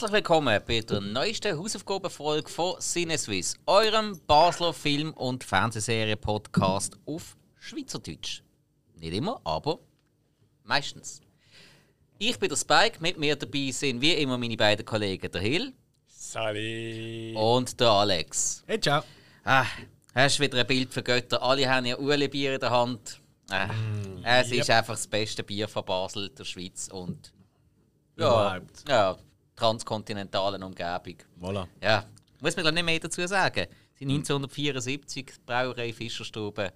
Herzlich willkommen bei der neuesten Hausaufgabenfolge von Cineswiss, eurem Basler Film- und Fernsehserie-Podcast auf Schweizerdeutsch. Nicht immer, aber meistens. Ich bin der Spike, mit mir dabei sind wie immer meine beiden Kollegen, der Hill Sali. und der Alex. Hey, ciao. Ah, hast du wieder ein Bild für Götter? Alle haben ja Ueli-Bier in der Hand. Ah, es ist einfach das beste Bier von Basel, der Schweiz und ja, Überhaupt. ja transkontinentalen Umgebung. Voilà. Ja, muss man glaub nicht mehr dazu sagen. Sie 1974, die Brauerei Fischerstube.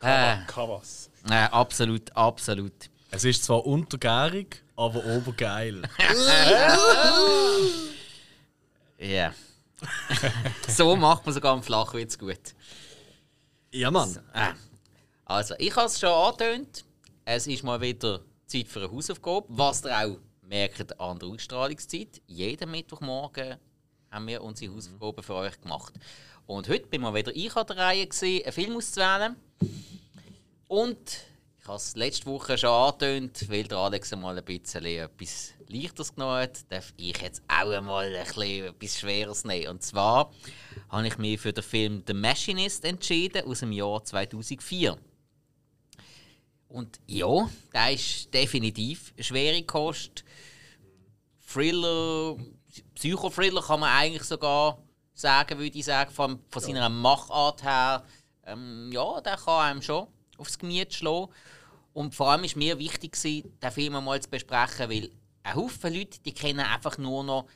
Äh, Kavas. äh, absolut, absolut. Es ist zwar untergärig, aber obergeil. Ja. so macht man sogar einen Flachwitz gut. ja, Mann. Äh. Also, ich habe es schon angetönt. Es ist mal wieder Zeit für eine Hausaufgabe. Was ihr auch merkt an der Ausstrahlungszeit. Jeden Mittwochmorgen haben wir unsere Hausaufgaben für euch gemacht. Und heute bin mal wieder ich an der Reihe, gewesen, einen Film auszuwählen. Und ich habe es letzte Woche schon angetönt, weil der Alex einmal ein bisschen etwas Leichteres genommen hat, darf ich jetzt auch einmal ein bisschen etwas Schweres nehmen. Und zwar habe ich mich für den Film The Machinist entschieden aus dem Jahr 2004. Und ja, der ist definitiv eine schwere Kost. Thriller, Psychothriller kann man eigentlich sogar sagen, würde ich sagen, von, von seiner Machart her. Ähm, ja, der kann einem schon aufs Gemüt schlagen. Und vor allem ist mir wichtig, den Film einmal zu besprechen, weil ein Haufen Leute die kennen einfach nur noch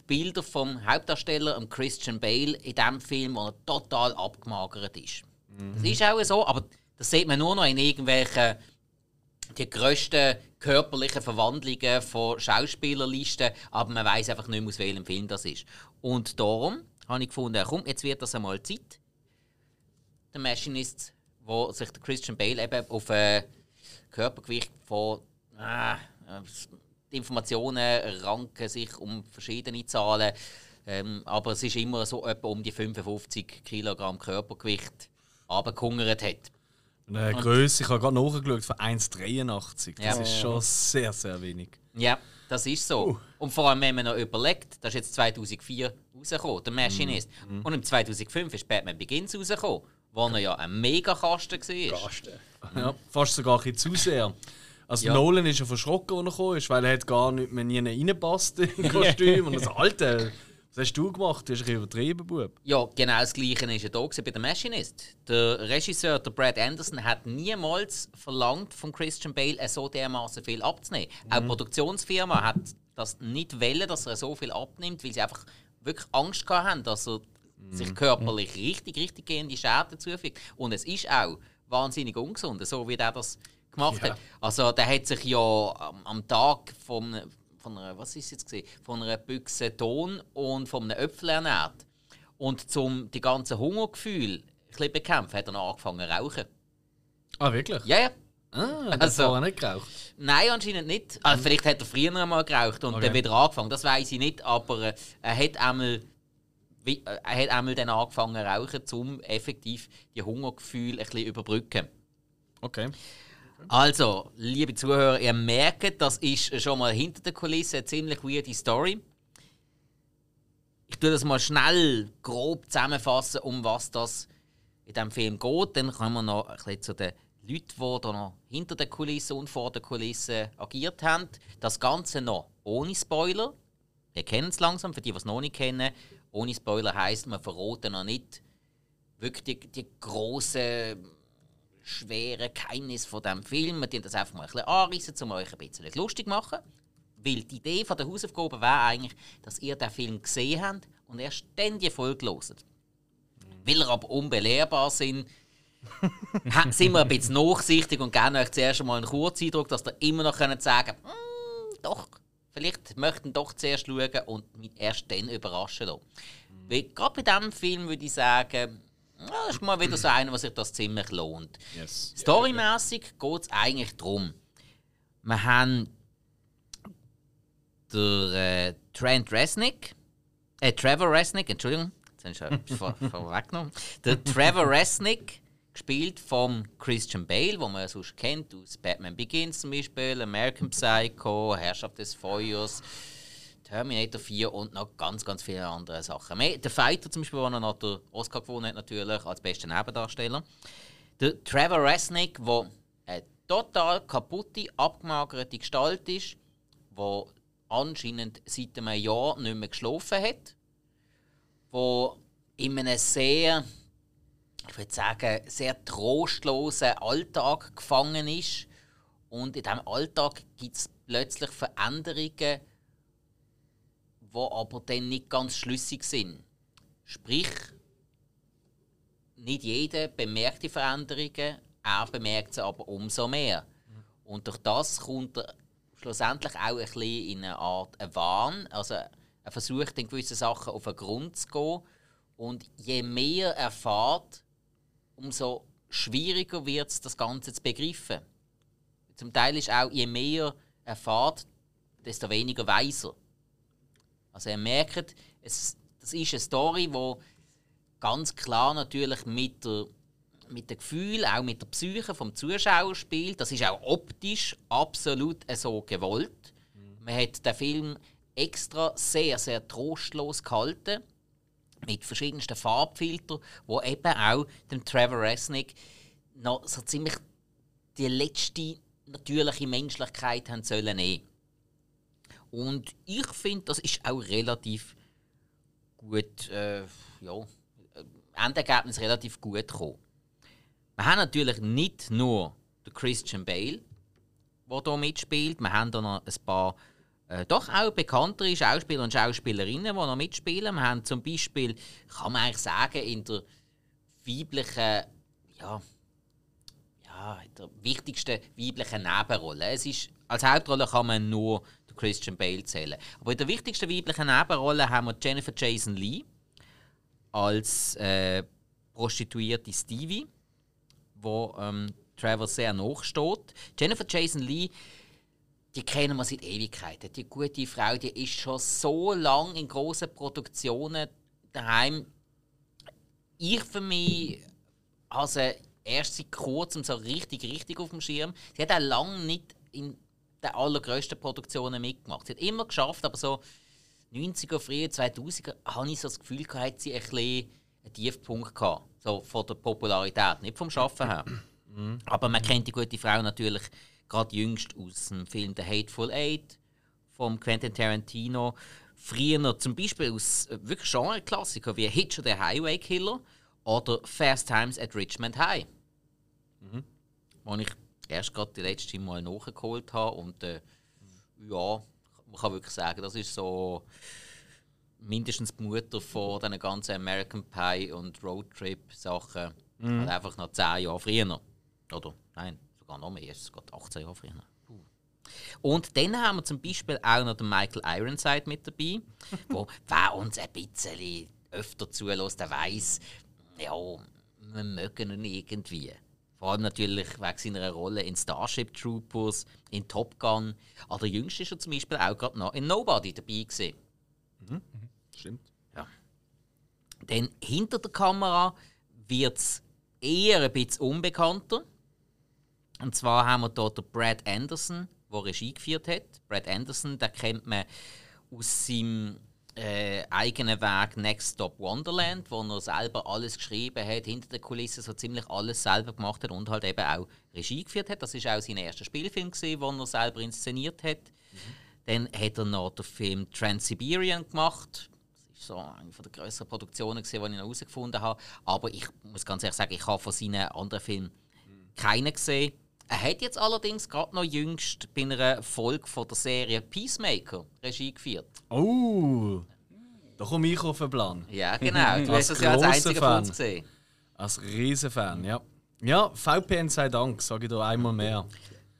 die Bilder vom Hauptdarsteller, Christian Bale, in diesem Film, wo er total abgemagert ist. Das ist auch so, aber das sieht man nur noch in irgendwelchen die grössten körperlichen Verwandlungen von Schauspielerlisten, aber man weiß einfach nicht mehr, aus welchem Film das ist. Und darum habe ich gefunden, komm, jetzt wird das einmal Zeit. Der Machinist, wo sich der Christian Bale eben auf ein Körpergewicht von ah, äh, die Informationen ranken sich um verschiedene Zahlen, ähm, aber es ist immer so etwa um die 55 Kilogramm Körpergewicht abgehungert hat. Eine Größe, ich habe gerade nachgeschaut, von 1,83. Das Ja. ist schon sehr, sehr wenig. Ja, das ist so. Und vor allem, wenn man noch überlegt, das ist jetzt 2004 rausgekommen, der Machinist. Und im 2005 ist Batman Begins rausgekommen, wo er ja ein Megakasten war. Gasten. Ja, fast sogar ein bisschen zu sehr. Also Ja. Nolan ist ja verschrocken, als er gekommen ist, weil er hat gar nicht mehr nie reinpasst in Kostüm. Und das Alte, was hast du gemacht? Du hast ein übertrieben, Bub. Ja, genau das Gleiche war ja da gewesen bei der Machinist. Der Regisseur, der Brad Anderson, hat niemals verlangt, von Christian Bale so dermaßen viel abzunehmen. Auch die Produktionsfirma hat das nicht wollen, dass er so viel abnimmt, weil sie einfach wirklich Angst haben, dass er sich körperlich richtig, richtig gehende Schäden zufügt. Und es ist auch wahnsinnig ungesund, so wie der das gemacht hat. Also der hat sich ja am, am Tag vom, von einer, was ist jetzt gesehen, von einer Büchse Ton und von einem Äpfel ernährt. Und zum die ganzen Hungergefühl ein bekämpfen, hat er noch angefangen zu rauchen. Ah, wirklich? Ja, ja. Ah, das Also- also, war nicht geraucht. Nein, anscheinend nicht. Also vielleicht hat er früher einmal geraucht und Okay. dann wieder angefangen. Das weiß ich nicht, aber äh, er hat einmal, äh, er hat einmal dann angefangen zu rauchen, um effektiv die Hungergefühle ein bisschen überbrücken. Okay. Also, liebe Zuhörer, ihr merkt, das ist schon mal hinter der Kulisse eine ziemlich weirde Story. Ich tue das mal schnell grob zusammenfassen, um was das in diesem Film geht. Dann kommen wir noch ein bisschen zu den Leuten, die da noch hinter der Kulisse und vor der Kulisse agiert haben. Das Ganze noch ohne Spoiler. Wir kennen es langsam, für die, die es noch nicht kennen. Ohne Spoiler heisst, man verraten noch nicht wirklich die, die grossen schwere Geheimnis von diesem Film. Wir das einfach mal ein bisschen anreißen, um euch ein bisschen lustig zu machen. Weil die Idee von der Hausaufgabe wäre eigentlich, dass ihr den Film gesehen habt und erst dann die Folge hört. Weil ihr aber unbelehrbar sind, sind wir ein bisschen nachsichtig und geben euch zuerst einmal einen Kurzeindruck, dass ihr immer noch sagen könnt, doch, vielleicht möchten doch zuerst schauen und mich erst dann überraschen lassen. Weil gerade bei diesem Film würde ich sagen, das ist mal wieder so einer, was sich das ziemlich lohnt. Yes. Storymäßig geht es eigentlich darum. Wir haben der äh, Trent Resnick, äh, Trevor Resnick, Entschuldigung, jetzt habe ich vor, vorweggenommen. Der Trevor Resnick, gespielt vom Christian Bale, wo man ja sonst kennt aus Batman Begins zum Beispiel, American Psycho, Herrschaft des Feuers, Terminator 4 und noch ganz, ganz viele andere Sachen. Der Fighter zum Beispiel, der noch den Oscar gewonnen hat, natürlich als bester Nebendarsteller. Der Trevor Resnick, der eine total kaputte, abgemagerte Gestalt ist, der anscheinend seit einem Jahr nicht mehr geschlafen hat, der in einem sehr, ich würde sagen, sehr trostlosen Alltag gefangen ist. Und in diesem Alltag gibt es plötzlich Veränderungen, die aber dann nicht ganz schlüssig sind. Sprich, nicht jeder bemerkt die Veränderungen, er bemerkt sie aber umso mehr. Und durch das kommt er schlussendlich auch ein bisschen in eine Art Wahn. Also er versucht, in gewissen Sachen auf den Grund zu gehen. Und je mehr er fährt, umso schwieriger wird es, das Ganze zu begreifen. Zum Teil ist auch, je mehr er fährt, desto weniger weiß er. Also er merkt, es, das ist eine Story, die ganz klar natürlich mit der mit dem Gefühl, auch mit der Psyche vom Zuschauer spielt. Das ist auch optisch absolut so gewollt. Man hat den Film extra sehr, sehr trostlos gehalten. Mit verschiedensten Farbfiltern, wo eben auch dem Trevor Resnick noch so ziemlich die letzte natürliche Menschlichkeit haben sollen nehmen. Und ich finde, das ist auch relativ gut, äh, ja, Endergebnis relativ gut gekommen. Wir haben natürlich nicht nur den Christian Bale, der hier mitspielt. Wir haben hier noch ein paar äh, doch auch bekanntere Schauspieler und Schauspielerinnen, die noch mitspielen. Wir haben zum Beispiel, kann man eigentlich sagen, in der weiblichen, ja, ja, der wichtigsten weiblichen Nebenrolle. Es ist, als Hauptrolle kann man nur Christian Bale zählen. Aber in der wichtigsten weiblichen Nebenrolle haben wir Jennifer Jason Lee als äh, Prostituierte Stevie, wo ähm, Trevor sehr nachsteht. Jennifer Jason Lee, die kennen wir seit Ewigkeiten. Die gute Frau, die ist schon so lange in großen Produktionen daheim. Ich für mich sie erst seit kurzem so richtig, richtig auf dem Schirm. Sie hat auch lange nicht in den allergrößten Produktionen mitgemacht. Sie hat immer geschafft, aber so 90er, frühe 2000er habe ich so das Gefühl, hat sie ein bisschen einen Tiefpunkt gehabt. So von der Popularität, nicht vom Schaffen her. Mhm. Aber man kennt die gute Frau natürlich gerade jüngst aus dem Film The Hateful Eight von Quentin Tarantino. Früher zum Beispiel aus äh, wirklich Genre-Klassikern wie Hitcher the Highway Killer oder Fast Times at Richmond High. Mhm. Wo ich erst gerade die letzte Mal nachgeholt habe. Und äh, ja, man kann wirklich sagen, das ist so mindestens die Mutter von diesen ganzen American Pie und Roadtrip-Sachen. Mhm. Halt einfach noch 10 Jahre früher. Oder nein, sogar noch mehr, es geht 18 Jahre früher. Und dann haben wir zum Beispiel auch noch den Michael Ironside mit dabei, wo wer uns ein bisschen öfter zulässt, der weiß, ja, wir mögen ihn irgendwie. Vor allem natürlich wegen seiner Rolle in Starship Troopers, in Top Gun. Aber der Jüngste ist er zum Beispiel auch gerade noch in Nobody dabei gewesen. Mhm. Stimmt. Ja. Denn hinter der Kamera wird es eher ein bisschen unbekannter. Und zwar haben wir dort Brad Anderson, der Regie geführt hat. Brad Anderson, den kennt man aus seinem äh, eigenen Weg Next Stop Wonderland, wo er selber alles geschrieben hat, hinter den Kulissen so ziemlich alles selber gemacht hat und halt eben auch Regie geführt hat. Das ist auch sein erster Spielfilm, gewesen, den er selber inszeniert hat. Mhm. Dann hat er noch den Film Trans-Siberian gemacht so eine der größeren Produktionen, die ich noch herausgefunden habe. Aber ich muss ganz ehrlich sagen, ich habe von seinen anderen Filmen keinen gesehen. Er hat jetzt allerdings gerade noch jüngst bei einer Folge von der Serie Peacemaker Regie geführt. Oh, da komme ich auf den Plan. Ja, genau. Du hast es ja als einziger von uns gesehen. Als Riesenfan, ja. Ja, VPN sei Dank, sage ich da einmal mehr.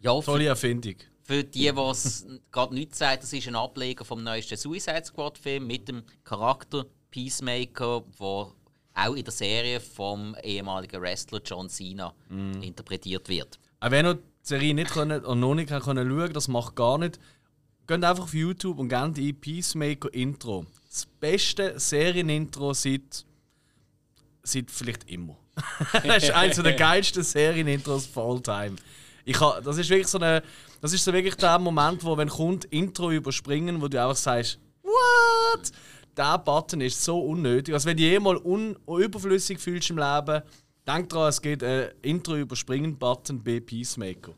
Ja, Tolle Erfindung. Für die, die es gerade nicht sagt, das ist ein Ableger vom neuesten Suicide Squad Film mit dem Charakter Peacemaker, der auch in der Serie vom ehemaligen Wrestler John Cena mm. interpretiert wird. Auch wenn ihr die Serie nicht können, oder noch nicht können schauen das macht gar nicht. Geht einfach auf YouTube und gebt die Peacemaker Intro. Das beste Serienintro seit, seit vielleicht immer. das ist eines der geilsten Serienintros of all time. Ich ha, das ist wirklich so eine, das ist so wirklich der Moment, wo wenn kommt Intro überspringen, wo du einfach sagst, what? Der Button ist so unnötig. Also wenn du jemals un überflüssig fühlst im Leben, denk dran, es geht ein Intro überspringen Button bei Peacemaker.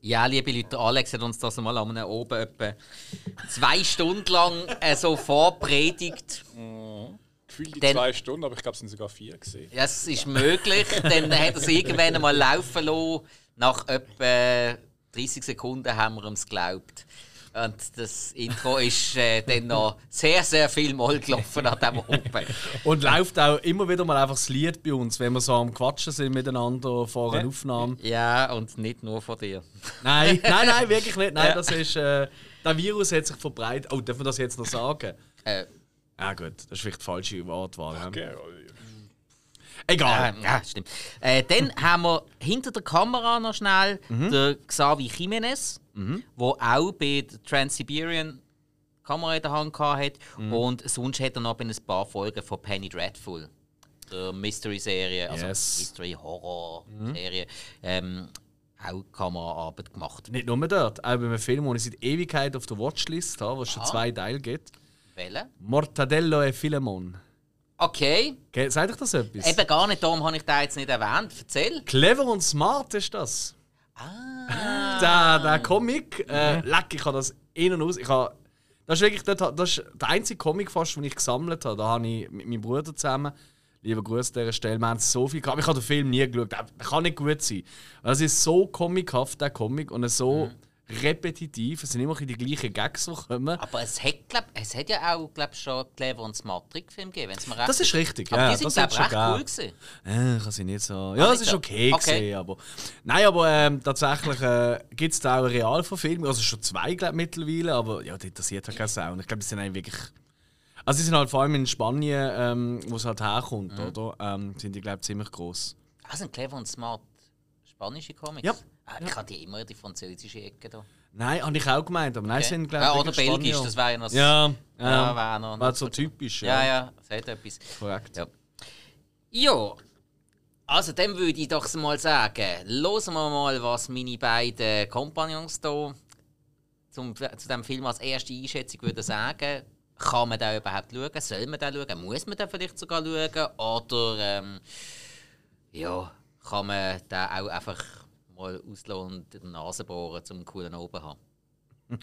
Ja, liebe Leute, Alex hat uns das mal am oben etwa zwei Stunden lang äh, so vorpredigt. Gefühlt die zwei Stunden, aber ich glaube, es sind sogar vier gesehen. Ja, es ist möglich. Dann hat er es irgendwann mal laufen lassen. Nach etwa 30 Sekunden haben wir es geglaubt. Und das Intro ist äh, dann noch sehr, sehr viel Mal gelaufen an diesem oben. Und läuft auch immer wieder mal einfach das Lied bei uns, wenn wir so am Quatschen sind miteinander vor einer Aufnahme. Ja, und nicht nur von dir. Nein, nein, nein, wirklich nicht. Nein, Ja. das ist. Äh, der Virus hat sich verbreitet. Oh, dürfen wir das jetzt noch sagen? Äh, Ja, gut, das ist vielleicht die falsche Wortwahl. ja. Okay. Egal. äh, ja, stimmt. Äh, dann haben wir hinter der Kamera noch schnell Mhm. den Xavi Jimenez, der auch bei der Trans-Siberian Kamera in der Hand hat. Mhm. Und sonst hat er noch bei ein paar Folgen von Penny Dreadful, der Mystery-Serie, also Yes. Mhm. Mystery-Horror-Serie, ähm, auch Kameraarbeit gemacht. Nicht nur dort, auch bei einem Film, den ich seit Ewigkeit auf der Watchlist habe, wo es schon Ah. zwei Teile gibt. Welche? Mortadello e Filemon. Okay, Ge- Sagt euch das etwas? eben gar nicht, darum habe ich den jetzt nicht erwähnt. Erzähl. Clever und smart ist das. Ah. Der, der Comic, äh, leck, ich habe das in- und aus. Ich habe, das ist wirklich dort, das ist der einzige Comic fast, den ich gesammelt habe. Da habe ich mit meinem Bruder zusammen, lieber Gruß an dieser Stelle, wir haben so viel gehabt. Ich habe den Film nie geschaut. Der, kann nicht gut sein. Es ist so comichaft, der Comic, und so repetitiv. Es sind immer die gleichen Gags, die kommen. Aber es hat, glaub, es hat ja auch glaub, schon Clever und Smart Trickfilm gegeben, wenn es mir recht Das ist richtig, Aber ja. die sind, das glaub, hat's schon recht cool gewesen. Äh, kann sie nicht so. Ja, es ist okay, Okay. Gewesen, aber. Nein, aber ähm, tatsächlich äh, gibt es da auch eine Realverfilmung. Also schon zwei, glaube ich, mittlerweile. Aber ja, das interessiert halt keine Sau. Und ich glaube, die sind eigentlich wirklich. Also, sie sind halt vor allem in Spanien, ähm, wo es halt herkommt, Mhm. oder? Ähm, sind die, glaube ich, ziemlich groß. Ah, sind Clever und Smart spanische Comics? Ja. Ah, ich hatte immer in die französische Ecke da. Nein, habe ich auch gemeint, aber nein, Okay. sind, glaube ja, ich, oder wirklich Belgisch, das wäre ja noch. Ja, ja, ja. wäre noch. War so typisch. Ja, ja, das hat etwas. Korrekt. Ja. Ja, also dann würde ich doch mal sagen, hören wir mal, was meine beiden Kompagnons hier zum, zu diesem Film als erste Einschätzung würden sagen. Kann man den überhaupt schauen? Soll man den schauen? Muss man den vielleicht sogar schauen? Oder ähm, ja, kann man den auch einfach mal auslassen und in die Nase bohren, um einen coolen Oben zu haben?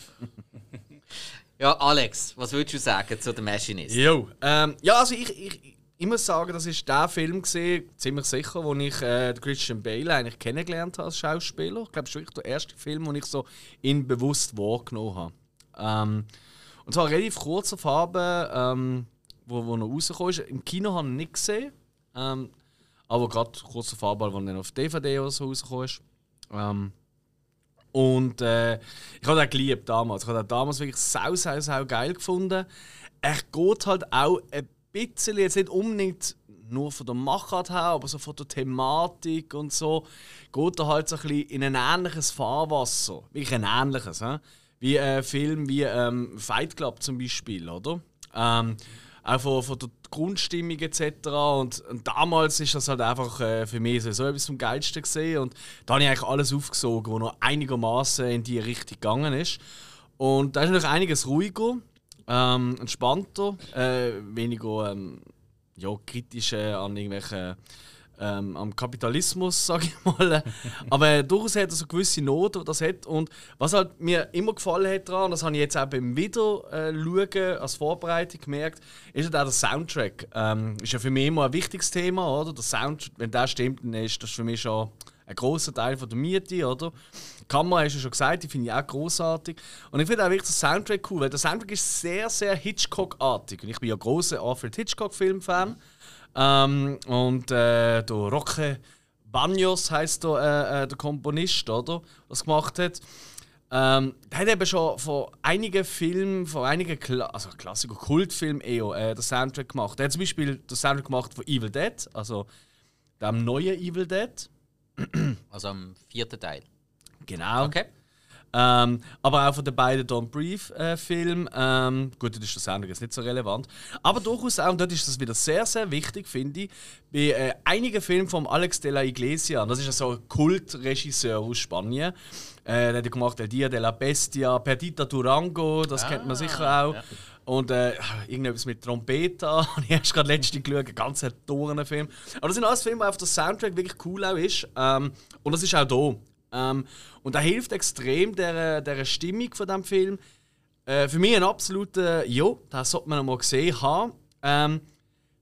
ja, Alex, was würdest du sagen zu The Machinist? Jo, ähm, ja, also ich, ich, ich muss sagen, das ist der Film gesehen, ziemlich sicher, wo ich äh, den Christian Bale eigentlich kennengelernt habe als Schauspieler. Ich glaube, das ist wirklich der erste Film, wo ich so ihn bewusst wahrgenommen habe. Ähm, und zwar relativ kurz auf Farbe, ähm, wo, wo er rausgekommen ist. Im Kino habe ich ihn nicht gesehen, ähm, aber gerade kurz auf Farbe, als er dann auf DVD oder so rausgekommen ist. Ähm, und äh, ich habe den geliebt damals. Ich habe den damals wirklich sau, sau, sau geil gefunden. Er geht halt auch ein bisschen, jetzt nicht unbedingt nur von der Machart her, aber so von der Thematik und so, geht er halt so ein bisschen in ein ähnliches Fahrwasser. Wirklich ein ähnliches, hä? wie ein Film wie ähm, Fight Club zum Beispiel, oder? Ähm, auch von, von der Grundstimmung etc. Und, und damals ist das halt einfach äh, für mich so etwas vom Geilsten gesehen. Und da habe ich eigentlich alles aufgesogen, was noch einigermaßen in die Richtung gegangen ist. Und da ist natürlich einiges ruhiger, ähm, entspannter, äh, weniger ähm, ja, kritisch äh, an irgendwelchen ähm, am Kapitalismus, sage ich mal. Aber durchaus hat er so gewisse Noten, die das hat. Und was halt mir immer gefallen hat daran, und das habe ich jetzt auch beim Wiederschauen äh, als Vorbereitung gemerkt, ist halt auch der Soundtrack. Ähm, ist ja für mich immer ein wichtiges Thema, oder? Der Sound, wenn der stimmt, dann ist das für mich schon ein großer Teil von der Miete, oder? Die Kamera hast du schon gesagt, die finde ich auch großartig. Und ich finde auch wirklich den Soundtrack cool, weil der Soundtrack ist sehr, sehr Hitchcock-artig. Und ich bin ja großer Alfred Hitchcock-Filmfan. Ähm, und äh, der Roque Banos heißt der, äh, äh, der Komponist, oder? Was gemacht hat. Ähm, der hat eben schon von einigen Filmen, von einigen Kla also Klassiker, Kultfilmen eher, äh, den Soundtrack gemacht. Er hat zum Beispiel den Soundtrack gemacht von Evil Dead, also dem neuen Evil Dead. Also am vierten Teil. Genau. Okay. Ähm, aber auch von den beiden Don't Breathe-Filmen. ähm, gut, das ist das Sendung jetzt nicht so relevant. Aber durchaus auch, und dort ist das wieder sehr, sehr wichtig, finde ich, bei äh, einigen Filmen von Alex de la Iglesia. Das ist ja so ein Kultregisseur aus Spanien. Äh, der hat ja gemacht El Dia de la Bestia, Perdita Durango, das kennt man sicher auch. Und äh, irgendetwas mit Trompeta, habe ich erst gerade letzte geschaut, ein ganz Film. Aber das sind alles Filme, wo auf der Soundtrack wirklich cool auch ist. Ähm, und das ist auch hier. Ähm, und das hilft extrem der, der Stimmung von dem Film. Äh, für mich ein absoluter, ja, das sollte man noch mal gesehen haben. Ähm,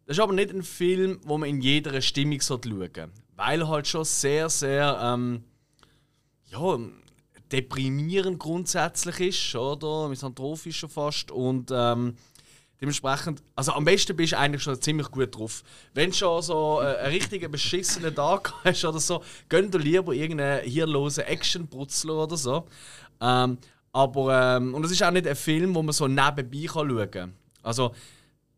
das ist aber nicht ein Film, wo man in jeder Stimmung schauen sollte. Weil halt schon sehr, sehr, ähm, ja, deprimierend grundsätzlich ist, oder? Misanthropisch schon fast. Und ähm, dementsprechend, also am besten bist du eigentlich schon ziemlich gut drauf. Wenn du schon so äh, einen richtigen beschissenen Tag hast oder so, gönn dir lieber irgendeinen hirlosen Action-Brutzler oder so. Ähm, aber, ähm, und es ist auch nicht ein Film, wo man so nebenbei schauen kann. Also,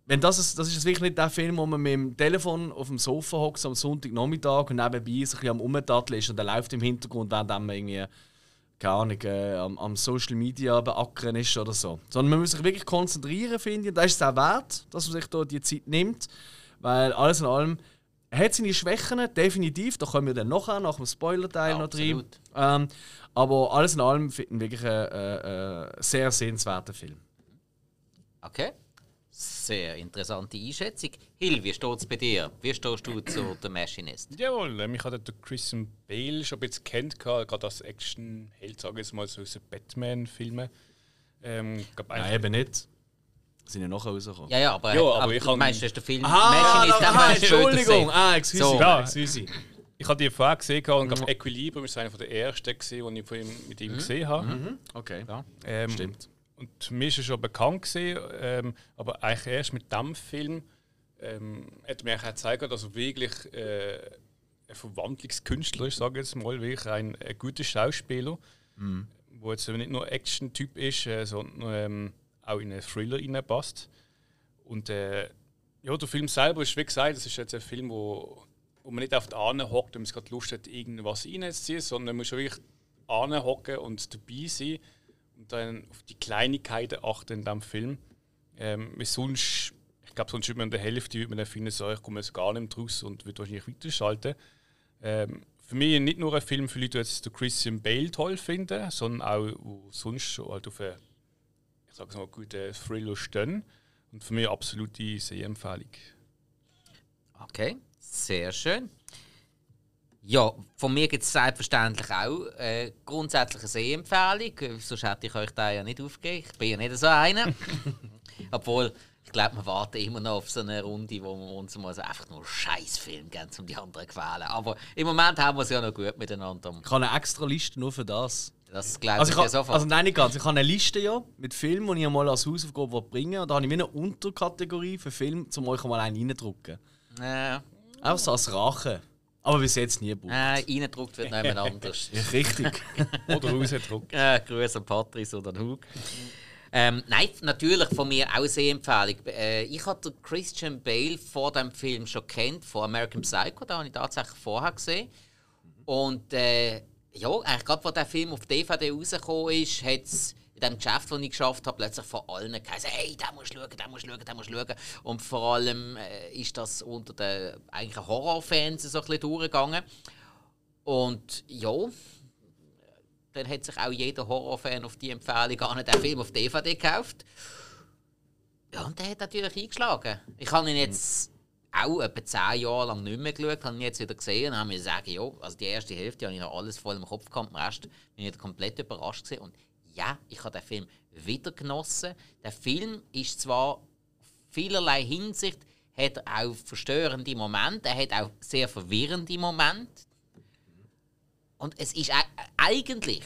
wenn das, ist, das ist wirklich nicht der Film, wo man mit dem Telefon auf dem Sofa hockt am Sonntagnachmittag und nebenbei sich ein bisschen am Umtatteln ist und der läuft im Hintergrund, während man irgendwie keine Ahnung, äh, am, am, Social Media beackern ist oder so. Sondern man muss sich wirklich konzentrieren, finde ich. Und da ist es auch wert, dass man sich da die Zeit nimmt. Weil alles in allem hat seine Schwächen, definitiv. Da kommen wir dann noch an, nach dem Spoiler-Teil noch drin. Ähm, aber alles in allem finde ich wirklich einen äh, äh, sehr sehenswerten Film. Okay. Sehr interessante Einschätzung. Hill, wie steht es bei dir? Wie stehst du zu The Machinist? Jawohl, äh, mich hat der Christian Bale schon ein bisschen kennt, gerade als Action-Held, sage ich jetzt mal, so aus den Batman-Filmen. Ähm, Nein, eben nicht. Sind ja nachher rausgekommen. Ja, ja, aber, ja, aber, aber ich meinst du, hast den Film aha, Machinist aha, Entschuldigung, ah, excuse, so. ja, excuse. Ich habe die vorher gesehen und glaube, Equilibrium ist einer der ersten, die ich von ihm, mit ihm mhm. gesehen habe. Mhm. Okay, ja. ähm, stimmt. Und mir ist er schon bekannt gewesen, ähm, aber eigentlich erst mit diesem Film ähm, hat mir auch gezeigt, dass er wirklich äh, ein Verwandlungskünstler ist, sage ich jetzt mal, wirklich ein, ein guter Schauspieler, mhm. wo jetzt nicht nur Action-Typ ist, äh, sondern ähm, auch in einen Thriller reinpasst. Und äh, ja, der Film selber ist, wie gesagt, das ist jetzt ein Film, wo, wo man nicht auf die Ahne hockt, wenn man gerade Lust hat, irgendwas reinzuziehen, sondern man muss wirklich hocken und dabei sein und dann auf die Kleinigkeiten achten in diesem Film. Ähm, sonst, ich glaube, sonst würde man in der Hälfte würde man dann finden, so, ich komme jetzt gar nicht raus und würde wahrscheinlich weiterschalten. Ähm, für mich nicht nur ein Film für Leute, die jetzt Christian Bale toll finden, sondern auch wo sonst halt auf einen, ich sage mal, guten Thriller stehen. Und für mich absolute Sehempfehlung. Okay, sehr schön. Ja, von mir gibt es selbstverständlich auch äh, grundsätzlich eine Sehempfehlung. Sonst hätte ich euch da ja nicht aufgegeben. Ich bin ja nicht so einer. Obwohl, ich glaube, wir warten immer noch auf so eine Runde, wo wir uns mal so einfach nur Scheißfilm geben, um die anderen zu quälen. Aber im Moment haben wir es ja noch gut miteinander. Ich habe eine extra Liste nur für das. Das glaube also ich, ich ja sofort. Also nein, nicht ganz. Ich habe eine Liste ja mit Filmen, die ich mal als Hausaufgabe bringen Und da habe ich eine Unterkategorie für Filme, um euch mal einen reindrücken. Ja. Einfach so als Rache. Aber bis jetzt nie gebraucht. Äh, reingedruckt wird niemand anders. ja, richtig. oder rausgedruckt. Äh, Grüße an Patrice oder Hug. Ähm, nein, natürlich von mir auch sehr Empfehlung. Äh, ich hatte Christian Bale vor dem Film schon kennt, vor American Psycho, da habe ich tatsächlich vorher gesehen. Und äh, ja, eigentlich gerade, als der Film auf DVD rausgekommen ist, hat es in dem Geschäft, das ich geschafft habe, plötzlich von allen gesagt, hey, da musst du schauen, da musst du schauen, da musst du schauen. Und vor allem äh, ist das unter den eigentlich Horrorfans so ein bisschen durchgegangen. Und ja, dann hat sich auch jeder Horrorfan auf die Empfehlung an den Film auf DVD gekauft. Ja, und der hat natürlich eingeschlagen. Ich habe ihn jetzt auch etwa zehn Jahre lang nicht mehr geschaut, habe ihn jetzt wieder gesehen und habe mir gesagt, ja, also die erste Hälfte habe ich noch alles voll im Kopf gehabt, den Rest bin ich komplett überrascht gewesen. Ja, ich habe den Film wieder genossen. Der Film ist zwar vielerlei Hinsicht, hat auch verstörende Momente, er hat auch sehr verwirrende Momente. Und es ist eigentlich,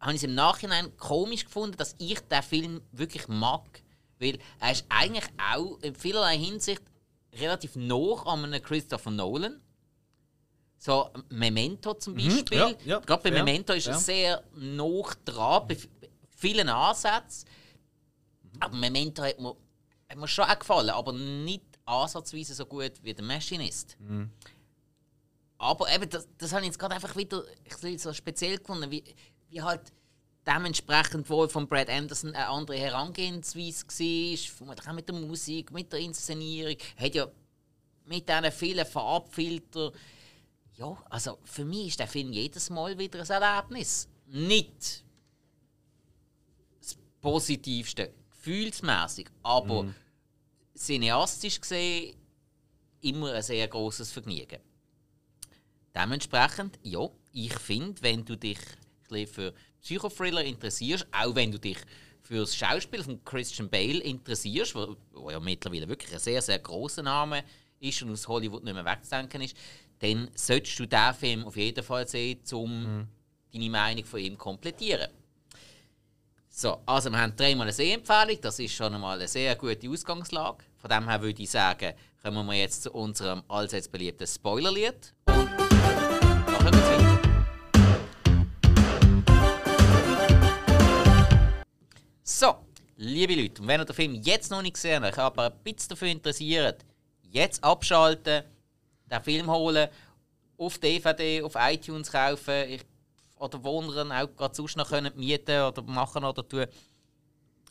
habe ich es im Nachhinein komisch gefunden, dass ich den Film wirklich mag. Weil er ist eigentlich auch in vielerlei Hinsicht relativ nah an einem Christopher Nolan. So Memento zum mhm, Beispiel. Mhm, ja, ja, Gerade bei Memento ist er sehr nah dran, bei vielen Ansätzen. Aber Memento hat mir, hat mir schon auch gefallen, aber nicht ansatzweise so gut wie der Machinist. Mhm. Aber eben, das, das habe ich jetzt gerade einfach wieder ich so speziell gefunden. Wie, wie halt dementsprechend wohl von Brad Anderson eine andere Herangehensweise war, vermutlich auch mit der Musik, mit der Inszenierung. Er hat ja mit diesen vielen Farbfiltern. Ja, also für mich ist der Film jedes Mal wieder ein Erlebnis. Nicht das Positivste, gefühlsmäßig, aber mm. cineastisch gesehen immer ein sehr großes Vergnügen. Dementsprechend, ja, ich finde, wenn du dich für Psychothriller interessierst, auch wenn du dich für das Schauspiel von Christian Bale interessierst, wo, wo ja mittlerweile wirklich ein sehr, sehr großer Name ist und aus Hollywood nicht mehr wegzudenken ist, dann solltest du diesen Film auf jeden Fall sehen, um mhm. deine Meinung von ihm zu komplettieren. So, also wir haben dreimal eine Sehempfehlung, das ist schon einmal eine sehr gute Ausgangslage. Von dem her würde ich sagen, kommen wir jetzt zu unserem allseits beliebten Spoilerlied. Und nachher geht's weiter. So, liebe Leute, und wenn ihr den Film jetzt noch nicht gesehen habt, aber ein bisschen dafür interessiert, jetzt abschalten, den Film holen, auf DVD, auf iTunes kaufen ich, oder Wohnern auch gerade sonst noch können mieten oder machen oder tun.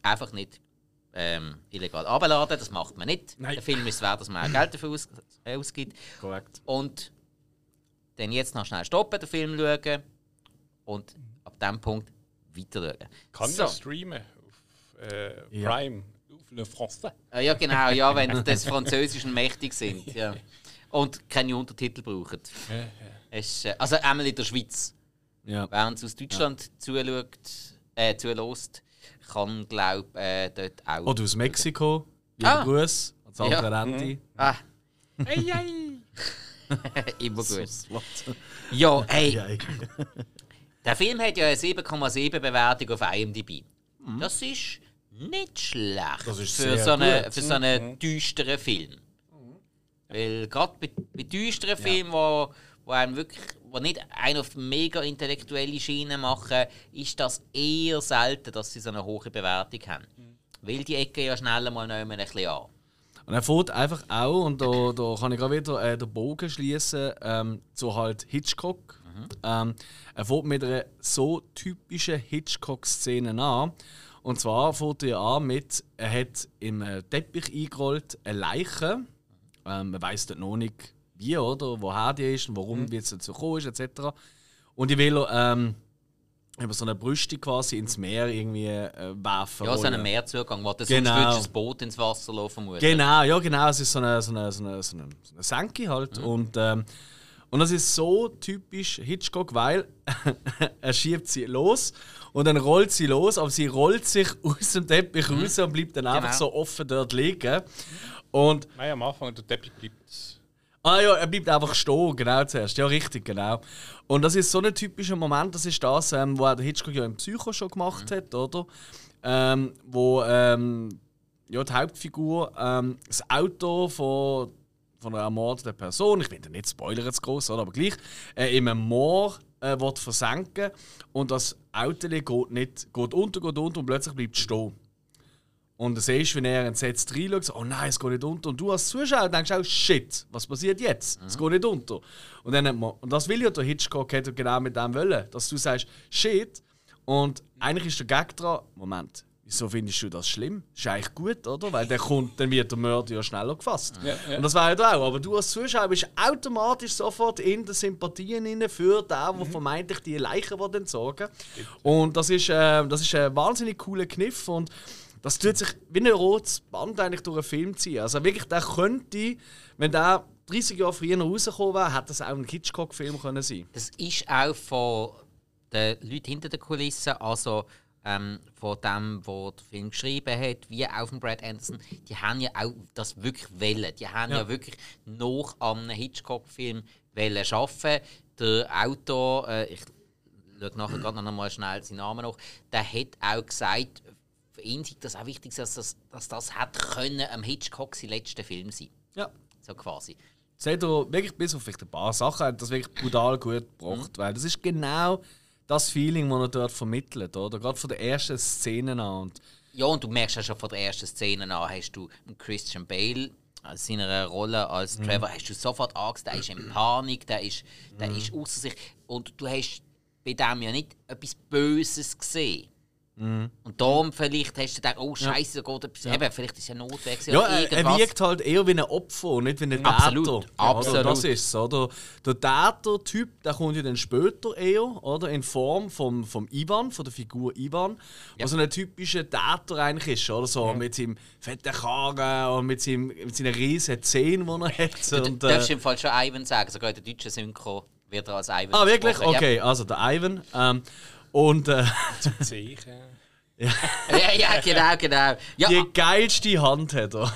Einfach nicht ähm, illegal abladen, das macht man nicht. Nein. Der Film ist wert, dass man auch Geld dafür aus, äh, ausgibt. Korrekt. Und dann jetzt noch schnell stoppen, den Film schauen und ab dem Punkt weiter schauen. Kann so. ich streamen auf äh, Prime? Ja. Le Français. Äh, ja, genau, ja, wenn des Französischen mächtig sind. Ja. Und keine Untertitel brauchen. Ja, ja. Es, äh, also einmal in der Schweiz. Ja. Während sie aus Deutschland ja. zuschaut, äh, zulässt, kann, glaube äh, dort auch. Oder aus Mexiko. Ah. Gruß ans andere ja. Ende. Mhm. Ah. Ei, ei. Immer gut. ja, hey. Der Film hat ja eine 7,7 Bewertung auf IMDb. Mhm. Das ist nicht schlecht das ist für, so eine, für so einen mhm. düsteren Film. Weil gerade bei, bei düsteren ja. Filmen, wo, wo einem wirklich wo nicht einen auf mega intellektuelle Schiene machen, ist das eher selten, dass sie so eine hohe Bewertung haben. Mhm. Weil die Ecke ja schneller mal noch ein bisschen an. Und er fährt einfach auch, und da, da kann ich gerade wieder äh, den Bogen schließen, ähm, zu halt Hitchcock. Mhm. Ähm, er fährt mit einer so typischen Hitchcock-Szene an. Und zwar fängt er an mit, er hat im Teppich eingerollt eine Leiche. Ähm, man weiß noch nicht, wie oder woher die ist und warum mhm. es dazu gekommen ist, etc. Und ich will ähm, über so eine Brüste quasi ins Meer irgendwie äh, werfen. Ja, so einen Meerzugang, wo du genau. sonst das Boot ins Wasser laufen muss. Genau, ja genau, es ist so eine, so eine, so eine, so eine, so eine Senke halt. Mhm. Und ähm, und das ist so typisch Hitchcock, weil er schiebt sie los und dann rollt sie los, aber sie rollt sich aus dem Teppich mhm. raus und bleibt dann genau. einfach so offen dort liegen. Und Nein, am Anfang der Teppich bleibt. Ah ja, er bleibt einfach stehen, genau zuerst. Ja, richtig, genau. Und das ist so ein typischer Moment, das ist das, ähm, wo der Hitchcock ja im Psycho schon gemacht mhm. hat, oder? Ähm, wo ähm, ja, die Hauptfigur ähm, das Auto von von einer ermordeten Person, ich will nicht spoilern jetzt groß, aber gleich, äh, in einem Moor äh, wird versenken und das Auto geht, nicht, geht unter, geht unter und plötzlich bleibt es stehen. Und du siehst, wenn er entsetzt reinschaut, oh nein, es geht nicht unter. Und du als Zuschauer denkst auch, shit, was passiert jetzt? Mhm. Es geht nicht unter. Und, dann man, und das will ja der Hitchcock genau mit dem wollen, dass du sagst, shit. Und eigentlich ist der Gag dran, Moment, Wieso findest du das schlimm? Ist eigentlich gut, oder? Weil der kommt, dann wird der Mörder ja schneller gefasst. Ja, ja. Und das wäre ja auch. Aber du als Zuschauer bist automatisch sofort in den Sympathien inne für den, der mhm. vermeintlich die Leichen entsorgen. Und das ist, äh, das ist ein wahnsinnig cooler Kniff. Und das tut sich wie ein rotes Band eigentlich durch einen Film ziehen. Also wirklich, der könnte, wenn der 30 Jahre früher rausgekommen wäre, hätte das auch ein Hitchcock-Film können sein. Das ist auch von den Leuten hinter den Kulissen, also ähm, von dem, der den Film geschrieben hat, wie auch von Brad Anderson, die haben ja auch das wirklich wollen. Die haben ja, ja wirklich noch an einem Hitchcock-Film wollen arbeiten. Der Autor, äh, ich schaue nachher gerade noch mal schnell seinen Namen noch, der hat auch gesagt, für ihn ist das auch wichtig, dass das, dass das hat können am Hitchcock sein letzter Film sein. Ja. So quasi. Das hat er wirklich bis auf ein paar Sachen das wirklich brutal gut gebracht, mhm. weil das ist genau das Feeling, das er dort vermittelt, oder? Gerade von der ersten Szene an. Und ja, und du merkst ja schon von der ersten Szene an, hast du Christian Bale als seiner Rolle als mhm. Trevor, hast du sofort Angst, der ist in Panik, der ist, der mhm. ist außer sich. Und du hast bei dem ja nicht etwas Böses gesehen. Mhm. Und darum vielleicht hast du gedacht, oh Scheiße, da geht etwas. Eben, vielleicht ist es ja notwendig. Ja, er, er wirkt halt eher wie ein Opfer und nicht wie ein Absolut, Täter. absolut. Oder? Das ist oder? Der Täter-Typ, der kommt ja dann später eher, oder? In Form vom, vom Ivan, von der Figur Ivan, Ja. was so ein typischer Täter eigentlich ist, oder? So mit seinem fetten Karren und mit, seinem, mit seinen riesen Zähnen, die er hat. Du Und, darfst äh, im Fall schon Ivan sagen, sogar in der deutschen Synchro wird er als Ivan ah, wirklich? Okay, also der Ivan. Ähm, und äh, Zeichen. Ja, ja, ja genau, genau. Ja, die geilste Hand hat er.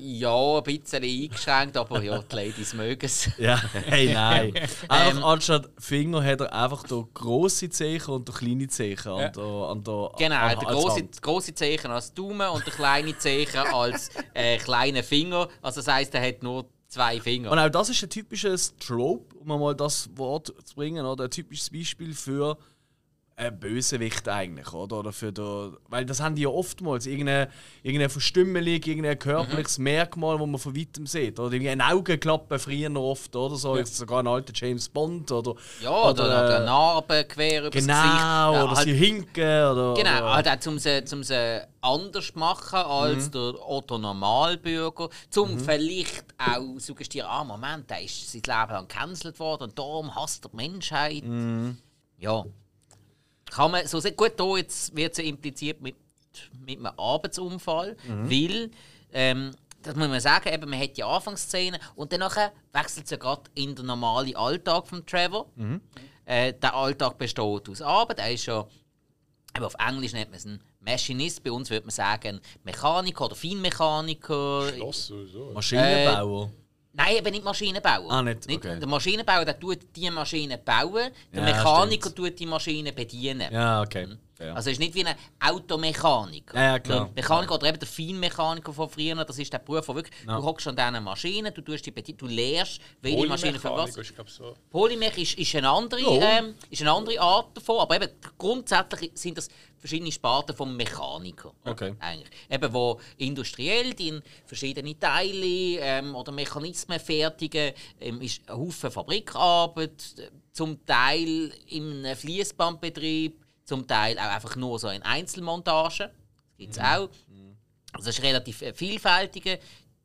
ja, ein bisschen eingeschränkt, aber ja, die Ladies mögen es. Ja, hey, nein. Einfach Ähm, anstatt Finger hat er einfach da grosse Zeichen und da kleine Zeichen an der, an der Genau, an, der Hand. große Zeichen als Daumen und der kleine Zeichen als äh, kleiner Finger. Also das heisst, er hat nur zwei Finger. Und auch das ist ein typisches Trope, um mal das Wort zu bringen, oder? Ein typisches Beispiel für ein Bösewicht eigentlich, oder? oder für der, weil das haben die ja oftmals, irgendeine, irgendeine Verstümmelung, irgendein körperliches Merkmal, wo man von weitem sieht. Oder irgendwie eine Augenklappe noch oft, oder so, jetzt sogar ein alter James Bond, oder... ja, oder, oder, äh, Narben quer über Genau, das Gesicht. oder halt, sie hinken, oder... Genau, oder, halt auch, um sie, um sie anders zu machen als Mhm. der Otto Normalbürger. Zum vielleicht auch suggestieren, ah Moment, der ist sein Leben lang gecancelt worden und darum hasst er die Menschheit. Mhm. Ja. Kann man so sehr gut da jetzt wird sie impliziert mit, mit einem Arbeitsunfall, Mhm. weil ähm, das muss man sagen, eben, man hat die Anfangsszene und dann nachher wechselt es ja gerade in den normalen Alltag von Trevor. Mhm. Äh, der Alltag besteht aus Arbeit. Er ist ja aber auf Englisch nennt man es ein Machinist, bei uns würde man sagen Mechaniker oder Feinmechaniker. Schloss sowieso. Maschinenbauer. Nein, eben nicht Maschinenbauer. Ah, nicht? Okay. Der Maschinenbauer der tut die Maschine bauen, der Ja, Mechaniker tut die Maschine bedienen. ja, okay. Ja. Also es ist nicht wie ein Automechaniker. Ja, ja, klar. Ein Mechaniker oder eben der Feinmechaniker von früher, das ist der Beruf, wo wirklich, Ja. du hockst an diesen Maschinen, du, tust die du lernst, welche Maschine für was. Polymechaniker ist, glaub, so. Polymech ist, ist, eine andere, Ja. ähm, ist eine andere Art davon, aber eben grundsätzlich sind das verschiedene Sparten vom Mechaniker. Okay. Eigentlich. Eben, wo industriell die in verschiedene Teile ähm, oder Mechanismen fertigen, ähm, ist ein Haufen Fabrikarbeit, zum Teil im Fließbandbetrieb, zum Teil auch einfach nur so in Einzelmontagen. Das gibt es auch. Also es ist ein relativ äh, vielfältiger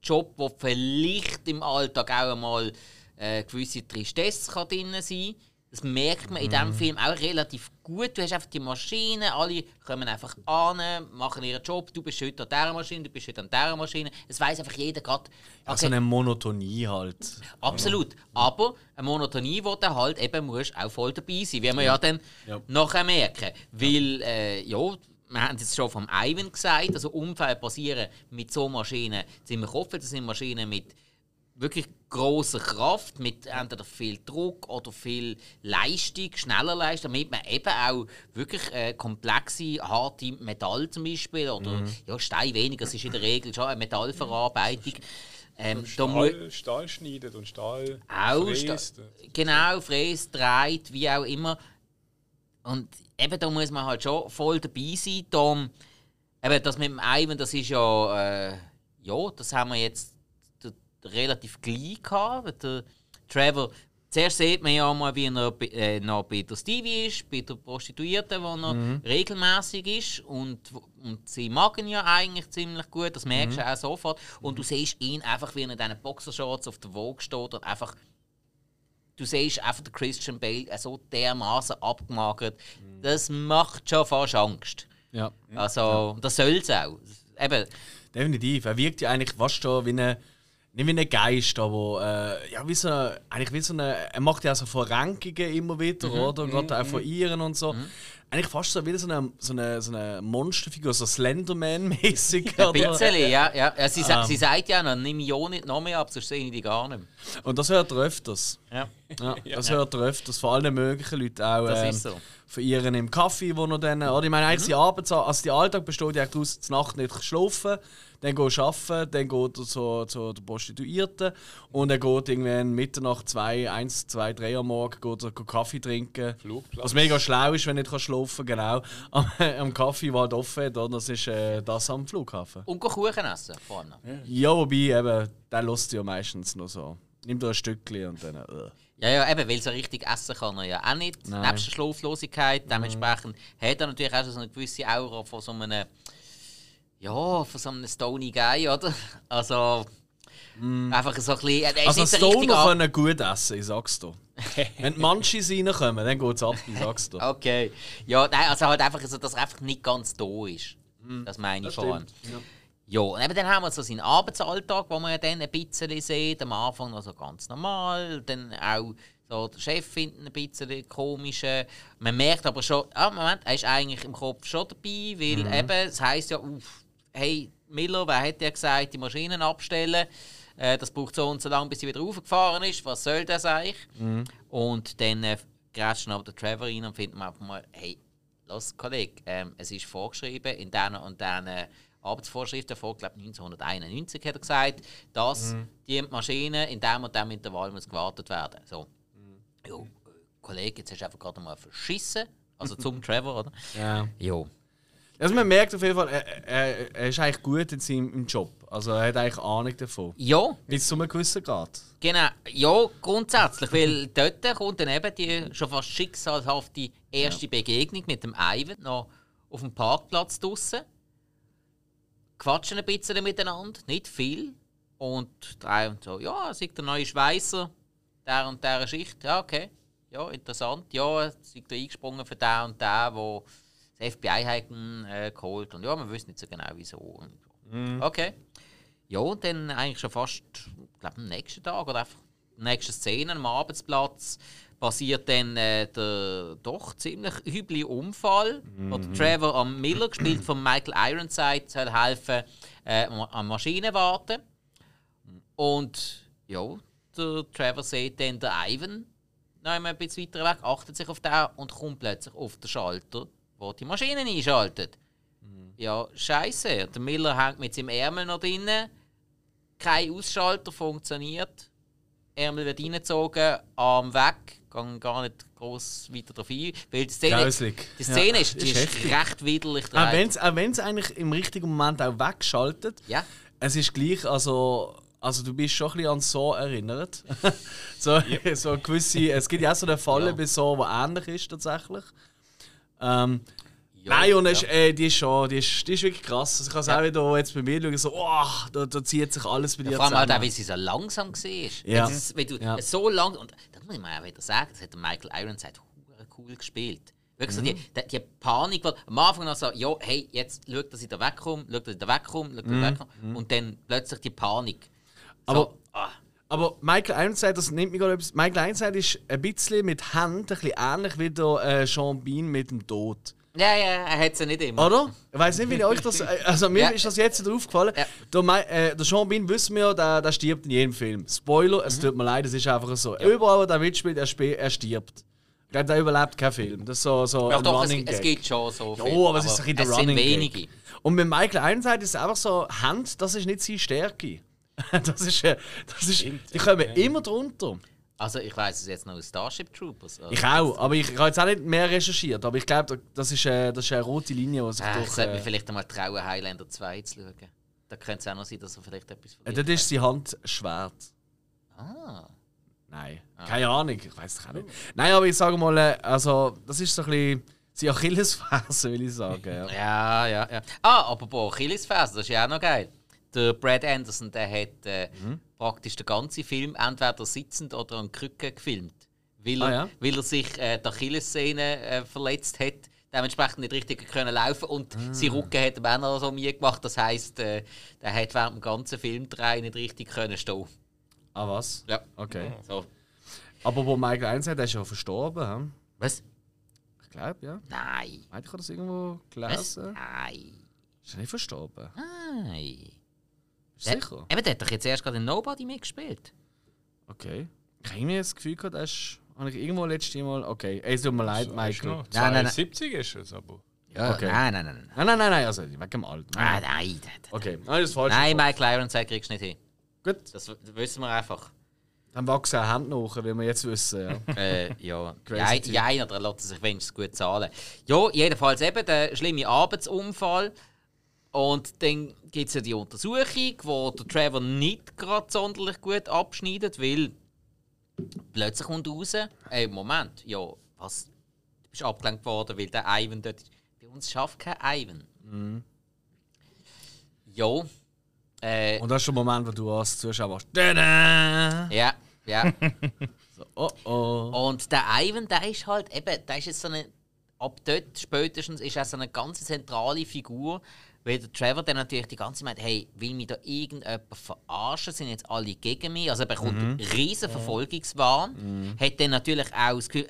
Job, wo vielleicht im Alltag auch einmal äh, gewisse Tristesse kann drin sein Das merkt man in diesem Film auch relativ gut. Du hast einfach die Maschine, alle kommen einfach an, machen ihren Job. Du bist heute an dieser Maschine, du bist heute an dieser Maschine. Es weiß einfach jeder gerade. Also eine Monotonie halt. Absolut. Aber eine Monotonie, wo du halt eben musst auch voll dabei sein, wie wir ja dann Ja. nachher merken. Weil, äh, ja, wir haben es jetzt schon vom Ivan gesagt, also Unfälle passieren mit so Maschinen ziemlich oft. Das sind Maschinen mit wirklich großer Kraft, mit entweder viel Druck oder viel Leistung, schneller Leistung, damit man eben auch wirklich äh, komplexe, harte Metall zum Beispiel oder ja, Stein weniger, das ist in der Regel schon eine Metallverarbeitung. Ähm, Stahl, Stahl schneidet und Stahl auch fräst. sta- genau, fräst, dreht, wie auch immer. Und eben da muss man halt schon voll dabei sein. Darum, eben das mit dem Ivan, das ist ja, äh, ja, das haben wir jetzt relativ gleich gehabt. Der Trevor, zuerst sieht man ja mal, wie er äh, noch bei der Stevie ist, bei der Prostituierten, wo er regelmäßig ist. Und, und sie mag ihn ja eigentlich ziemlich gut, das merkst du auch sofort. Und du siehst ihn einfach, wie er in diesen Boxershorts auf der Vogue steht und einfach du siehst einfach den Christian Bale so dermaßen abgemagert. Das macht schon fast Angst. Ja. Also, das soll es auch. Eben, Definitiv. Er wirkt ja eigentlich fast schon wie ein, nicht wie ein Geist, aber äh, ja, wie so eine, eigentlich wie so eine, er macht ja so Verrenkungen immer wieder, Mhm. oder? Gerade auch von ihren und so. Eigentlich fast so wie so eine, so eine, so eine Monsterfigur, so Slenderman-mäßig. ein bisschen, ja. ja. ja sie, Ähm. sie sagt ja noch, nimm ja nicht noch mehr ab, sonst sehe ich die gar nicht mehr. Und das hört er öfters. Ja. Ja, das hört er öfters von allen möglichen Leuten auch. Das ähm, ist so. Von ihren im Kaffee, wo er dann. Oder ich meine, eigentlich mhm. Arbeits also der Alltag besteht ja daraus, die Nacht nicht schlafen, dann geht er arbeiten, dann geht er zu, zu der Prostituierten und er geht irgendwann Mitternacht, zwei, eins, zwei, drei am Morgen geht er Kaffee trinken. Flugplatz. Was mega schlau ist, wenn er nicht schlafen kann, genau. Am, am Kaffee, der halt offen hat, das ist äh, das am Flughafen. Und Kuchen essen vorne. Ja, wobei, eben, der lässt ja meistens noch so. Nimmt er ein Stückchen und dann. Äh. Ja, ja, eben, weil so richtig essen kann er ja auch nicht. Nein. Nebst der Schlaflosigkeit. Dementsprechend hat er natürlich auch so eine gewisse Aura von so einem. Ja, von so einem Stony Guy, oder? Also. Einfach so ein bisschen. Er ist Also Stoner können gut essen, ich sag's dir. Wenn die Munchies reinkommen, dann geht's ab, ich sag's dir. Okay. Ja, nein, also halt einfach so, dass er einfach nicht ganz da ist. Das meine ich stimmt. Ja. Ja, und eben dann haben wir so seinen Arbeitsalltag, wo man ja dann ein bisschen sieht. Am Anfang noch so ganz normal, dann auch so der Chef findet ein bisschen komisch. Man merkt aber schon, ah, Moment, er ist eigentlich im Kopf schon dabei, weil eben, es heisst ja, uff, hey Miller, wer hat ja gesagt, die Maschinen abstellen? Äh, das braucht so und so lange, bis sie wieder raufgefahren ist. Was soll das eigentlich? Und dann äh, grätscht dann aber der Trevor rein und findet man einfach mal, hey, los Kollege, ähm, es ist vorgeschrieben in diesen und diesen Arbeitsvorschriften, vor glaube 1991 hat er gesagt, dass die Maschine in diesem und diesem Intervall muss gewartet werden. So. Ja, äh, Kollege, jetzt hast du einfach gerade mal verschissen. Also zum Trevor, oder? Ja. Ja. Also man merkt auf jeden Fall, er, er, er ist eigentlich gut in seinem Job. Also er hat eigentlich Ahnung davon. Ja, Bis zu einem gewissen Grad. Genau, ja, grundsätzlich, weil dort kommt dann eben die schon fast schicksalhafte erste Begegnung mit dem Ivan noch auf dem Parkplatz draussen. Quatschen ein bisschen miteinander, nicht viel. Und der Ivan so, ja, er ist der neue Schweißer, der und der Schicht. Ja, okay, ja, interessant. Ja, er ist da eingesprungen für den und den, wo das FBI hat ihn äh, geholt. Und ja, wir wissen nicht so genau wieso. Und so. Okay. Ja, und dann eigentlich schon fast, glaube, am nächsten Tag oder einfach nächste Szene am Arbeitsplatz passiert dann äh, der doch ziemlich üble Unfall, wo der Trevor am Miller, gespielt von Michael Ironside, soll helfen äh, am- am Maschine warten. Und ja, der Trevor sieht dann den Ivan noch einmal ein bisschen weiter weg, achtet sich auf den und kommt plötzlich auf den Schalter, wo die Maschine einschaltet. Ja, scheiße. Der Miller hängt mit seinem Ärmel noch drinnen. Kein Ausschalter funktioniert. Ärmel wird reingezogen, Arm weg. Gang gar nicht groß weiter drauf ein. Weil die Szene, Grauslig. die Szene Ja, ist, die ist ist, recht widerlich. Auch wenn es eigentlich im richtigen Moment auch wegschaltet, Ja. es ist gleich, also, also du bist schon ein bisschen an so erinnert. so, so gewisse, es gibt ja auch so eine Falle Ja. bei so, die ähnlich ist tatsächlich. Ähm, Ja, Nein, und ja. ist, äh, die ist schon, die ist, die ist wirklich krass. Also ich kann es Ja. auch wieder jetzt bei mir schauen, so, oh, da, da zieht sich alles bei dir Vor allem halt auch, zusammen. weil sie so langsam war. Ja. Wenn, es- wenn du Ja. so lang. Und das muss ich mal auch wieder sagen, das hat Michael Ironside cool gespielt. Wirklich Mhm. so die, die, die Panik, weil am Anfang noch so, ja, hey, jetzt schau, dass ich da wegkomme, schau, dass ich da wegkomme, schau, dass ich da wegkomme. Und dann plötzlich die Panik. So, Mhm. Aber- ah, Aber Michael Ironside, das nimmt mich gerade etwas. Michael Ironside ist ein bisschen mit Hand ein bisschen ähnlich wie der äh, Sean Bean mit dem Tod. Ja, ja, er hat es ja nicht immer. Oder? Ich weiß nicht, wie euch das. Also mir Ja. ist das jetzt aufgefallen. Ja. Der, äh, der Sean Bean wissen wir ja, der, der stirbt in jedem Film. Spoiler, Mhm. es tut mir leid, es ist einfach so. Überall, wo der mitspielt, er, er stirbt. Ich glaube, der überlebt keinen Film. Das ist so, so Ja, ein doch, es, Running es Gag. gibt schon so Ja, viele, aber es ist ein es sind Running Gag. wenige. Und mit Michael Ironside ist es einfach so, Hand, das ist nicht seine Stärke. das ist, äh, das ist, die kommen immer drunter. Also ich weiß es jetzt noch aus Starship Troopers. Also, Ich auch, aber ich, ich habe jetzt auch nicht mehr recherchiert. Aber ich glaube, das ist, äh, das ist eine rote Linie, die sich äh, ich durch... sollte mir Äh, vielleicht einmal trauen, Highlander 2 zu schauen. Da könnte es auch noch sein, dass er vielleicht etwas äh, dort ist seine Hand schwert. Ah. Nein, keine Ahnung, ich weiß es auch nicht. Nein, aber ich sage mal, äh, also, das ist so ein bisschen seine Achillesferse, will ich sagen. Ja. Ja, ja, ja. Ah, apropos Achillesferse, das ist ja auch noch geil. Der Brad Anderson, der hat äh, Mhm. praktisch den ganzen Film entweder sitzend oder an Krücken gefilmt. Weil er, Ah, ja? weil er sich äh, die Achillessehne äh, verletzt hat, dementsprechend nicht richtig können laufen und Ah. sein Rücken hat ihm auch noch so mir gemacht. Das heisst, äh, der hat während dem ganzen Film drei nicht richtig können stehen. Ah, was? Ja. Okay. So. Aber wo Michael Ironside, der ist ja verstorben, hm? Was? Ich glaube, ja. Nein. Meint ich das irgendwo Was? gelesen? Nein. Ist er nicht verstorben? Nein. Sicher? Eben, der hat doch jetzt erst gerade in Nobody mitgespielt. Okay. Ich habe irgendwie das Gefühl gehabt, der ist... Habe ich irgendwo letztes Mal... Okay, es tut mir leid, Ist Michael. noch Nein, nein, nein. 72 ist es aber. Ja, Okay. nein, nein, nein. nein. Nein, nein, nein, nein, also wegen dem Alter. Ah, nein, nein, Okay, nein, das ist falsch. nein Michael Ironside kriegst du nicht hin. Gut, Das wissen wir einfach. dann wachsen auch Hände nach, wie wir jetzt wissen. Ja. äh, ja, ja, ja, einer der lässt sich wenigstens gut zahlen. Ja, jedenfalls eben der schlimme Arbeitsunfall. Und dann gibt es ja die Untersuchung, wo der Trevor nicht gerade sonderlich gut abschneidet, weil Plötzlich kommt raus, ey, Moment, ja, was? Du bist abgelenkt worden, weil der Ivan dort ist. Bei uns schafft kein Ivan. Mhm. Ja. Äh, Und das ist der Moment, wo du als Zuschauer warst. Ja, ja. So, oh oh. Und der Ivan, der ist halt eben, der ist jetzt so eine, ab dort spätestens ist er so eine ganz zentrale Figur, weil der Trevor dann natürlich die ganze Zeit meint, hey, will mich da irgendjemand verarschen, sind jetzt alle gegen mich, also er bekommt einen riesen Verfolgungswahn, hat dann natürlich auch das Gefühl,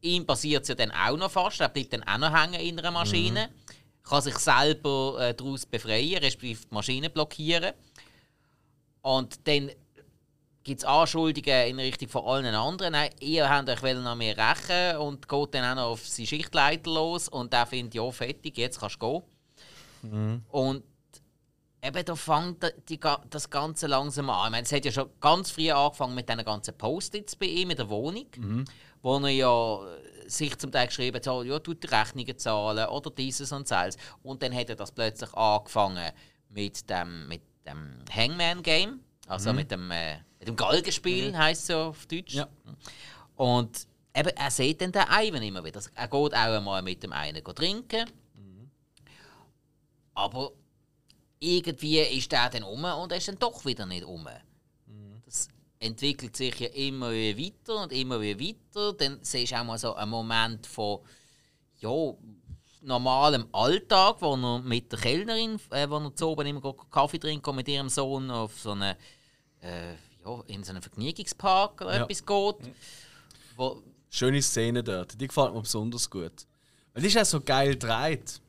ihm passiert es ja dann auch noch fast, er bleibt dann auch noch hängen in einer Maschine, kann sich selber äh, daraus befreien, respektive die Maschine blockieren. Und dann gibt es Anschuldigungen in Richtung von allen anderen. Nein, ihr habt euch wollen an mir rächen und geht dann auch noch auf seinen Schichtleiter los. Und der findet, ja, fertig, jetzt kannst du gehen. Und eben da fängt die, das Ganze langsam an. Ich meine, es hat ja schon ganz früh angefangen mit diesen ganzen Post-its bei ihm in der Wohnung, wo er ja äh, sich zum Teil geschrieben hat, so, ja, tut die Rechnungen zahlen oder dieses und das. Und dann hat er das plötzlich angefangen mit dem, mit dem Hangman-Game, also mit dem, äh, mit dem Galgenspiel, heisst es ja auf Deutsch. Ja. Und eben, er sieht dann den Ivan immer wieder. Er geht auch einmal mit dem einen trinken. Aber irgendwie ist der dann um und er ist dann doch wieder nicht um. Das entwickelt sich ja immer wieder weiter und immer wieder weiter. Dann siehst du auch mal so einen Moment von ja, normalem Alltag, wo er mit der Kellnerin, äh, wo er zu oben immer Kaffee trinkt mit ihrem Sohn auf so eine, äh, ja, in so einen Vergnügungspark oder Ja. etwas geht. Wo, Schöne Szene dort. Die gefällt mir besonders gut. Weil die ist auch so geil gedreht.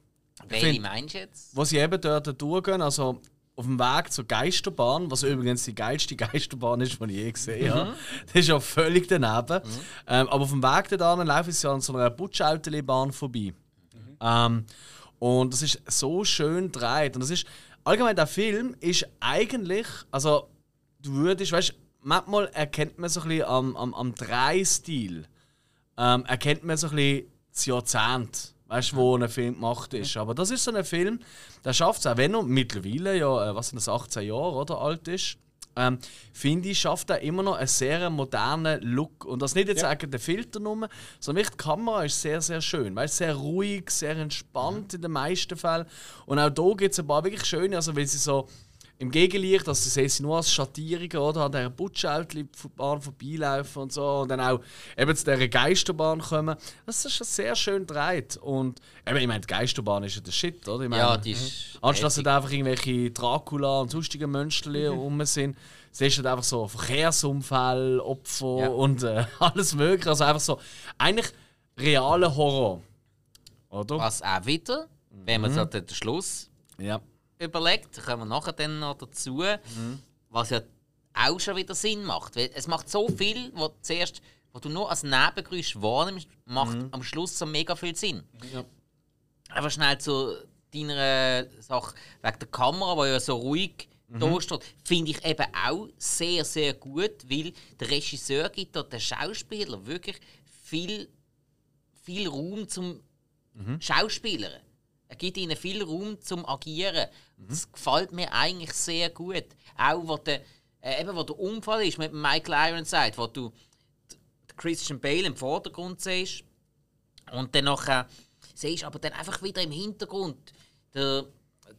Welche find- meinst du jetzt? Wo sie eben dort durchgehen, also auf dem Weg zur Geisterbahn, was übrigens die geilste Geisterbahn ist, die ich je gesehen habe. Das ist ja völlig daneben. Ähm, aber auf dem Weg dorthin laufen sie an so einer Butschautelibahn vorbei. Ähm, und das ist so schön gedreht. Und das ist, allgemein der Film ist eigentlich, also du würdest, weißt manchmal erkennt man so ein bisschen am, am, am Dreistil, ähm, erkennt man so ein bisschen das Jahrzehnt, weißt, wo ein Film gemacht ist. Aber das ist so ein Film, der schafft es, auch wenn er mittlerweile ja, äh, was sind das, 18 Jahre oder, alt ist, ähm, finde ich, schafft er immer noch einen sehr modernen Look. Und das nicht jetzt wegen der Filter nur, sondern wirklich die Kamera ist sehr, sehr schön. Weißt, sehr ruhig, sehr entspannt in den meisten Fällen. Und auch hier gibt es ein paar wirklich schöne, also weil sie so im Gegenlicht, also sie sehen sie nur als Schattierungen oder an dieser Butschautelbahn vorbeilaufen und so und dann auch eben zu dieser Geisterbahn kommen. Das ist schon sehr schön gedreht und eben, ich meine, die Geisterbahn ist ja der Shit, oder? Ich meine, Ja, die ist. Anstatt dass da einfach irgendwelche Dracula und sonstige Monster rum sind, siehst du halt einfach so Verkehrsunfälle, Opfer Ja. und äh, alles mögliche. Also einfach so, eigentlich realer Horror. Oder? Was auch wieder, wenn man so den Schluss Ja. Überlegt, da kommen wir nachher dann noch dazu, was ja auch schon wieder Sinn macht. Weil es macht so viel, was zuerst, wo du nur als Nebengeräusch wahrnimmst, macht am Schluss so mega viel Sinn. Ja. Einfach schnell zu deiner Sache wegen der Kamera, die ja so ruhig da steht, finde ich eben auch sehr, sehr gut, weil der Regisseur gibt dort den Schauspieler wirklich viel, viel Raum zum Schauspielern. Er gibt ihnen viel Raum zum Agieren. Das gefällt mir eigentlich sehr gut. Auch wo der, äh, eben, wo der Unfall ist mit Michael Ironside, wo du Christian Bale im Vordergrund siehst und dann nachher siehst aber dann einfach wieder im Hintergrund der,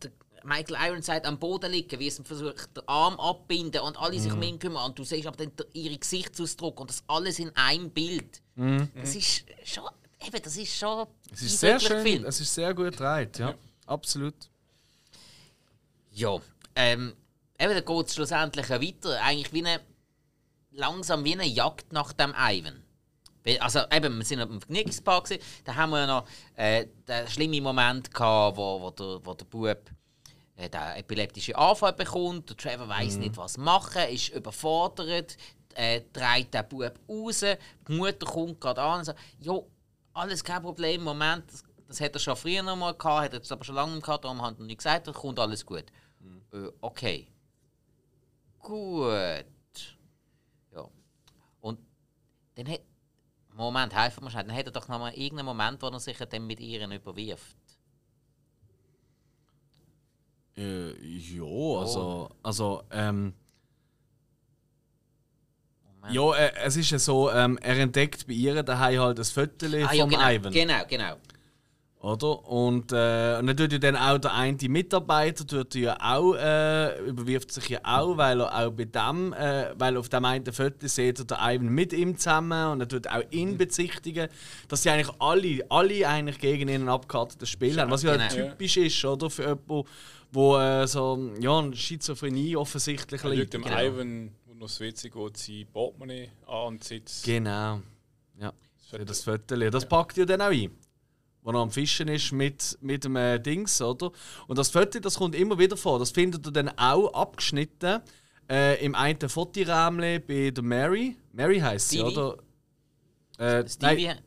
der Michael Ironside am Boden liegen, wie es versucht, den Arm abbinden und alle sich um ihn kümmern. Und du siehst aber dann der- ihre Gesichtsausdruck und das alles in einem Bild. Das ist schon, eben, das ist schon Es ist sehr schön, Film. es ist sehr gut gedreht, ja. Absolut. Ja, ähm, eben, dann geht es schlussendlich weiter. Eigentlich wie eine, langsam wie eine Jagd nach dem Ivan. Also eben, wir sind im Vergnügungspark, gewesen, da haben wir ja noch äh, den schlimmen Moment gehabt, wo, wo, der, wo der Bub äh, den epileptischen Anfall bekommt. Der Trevor weiß nicht, was machen, ist überfordert, äh, treibt den Bub raus, die Mutter kommt gerade an und sagt, jo, alles kein Problem, Moment, das, das hat er schon früher noch mal gehabt, hat er jetzt aber schon lange nicht gehabt, darum hat er nicht gesagt, da kommt alles gut. Äh, okay. Gut. Ja. Und dann hat. Moment, helfen wir schnell. Dann hat er doch noch mal irgendeinen Moment, wo er sich dann mit ihr überwirft. Äh, ja, also, also ähm, Ja, äh, es ist ja so, ähm, er entdeckt bei ihr daheim halt das Foto Ah, vom ja, genau, Ivan. genau, genau. Oder? Und, äh, und dann tut ja dann auch der eine Mitarbeiter tut ja auch, äh, überwirft sich ja auch, weil er auch bei dem, äh, weil auf dem einen Foto sieht er der Ivan mit ihm zusammen und er tut auch ihn bezichtigen, dass sie eigentlich alle, alle eigentlich gegen ihn ein abgekartetes Spiel haben, was ja Genau. typisch ist, oder? Für jemanden, wo äh, so, ja, eine Schizophrenie offensichtlich Er liegt. dem Genau. Ivan, noch das WC geht, sein Portemonnaie an und sitzt. Genau. Ja. Das. Das packt ja dann auch ein. Wo er am Fischen ist mit, mit dem äh, Dings, oder? Und das Foto, das kommt immer wieder vor. Das findet ihr dann auch abgeschnitten äh, im einen Fotorämchen bei der Mary. Mary heisst sie, oder? Äh, Stevie. Nein,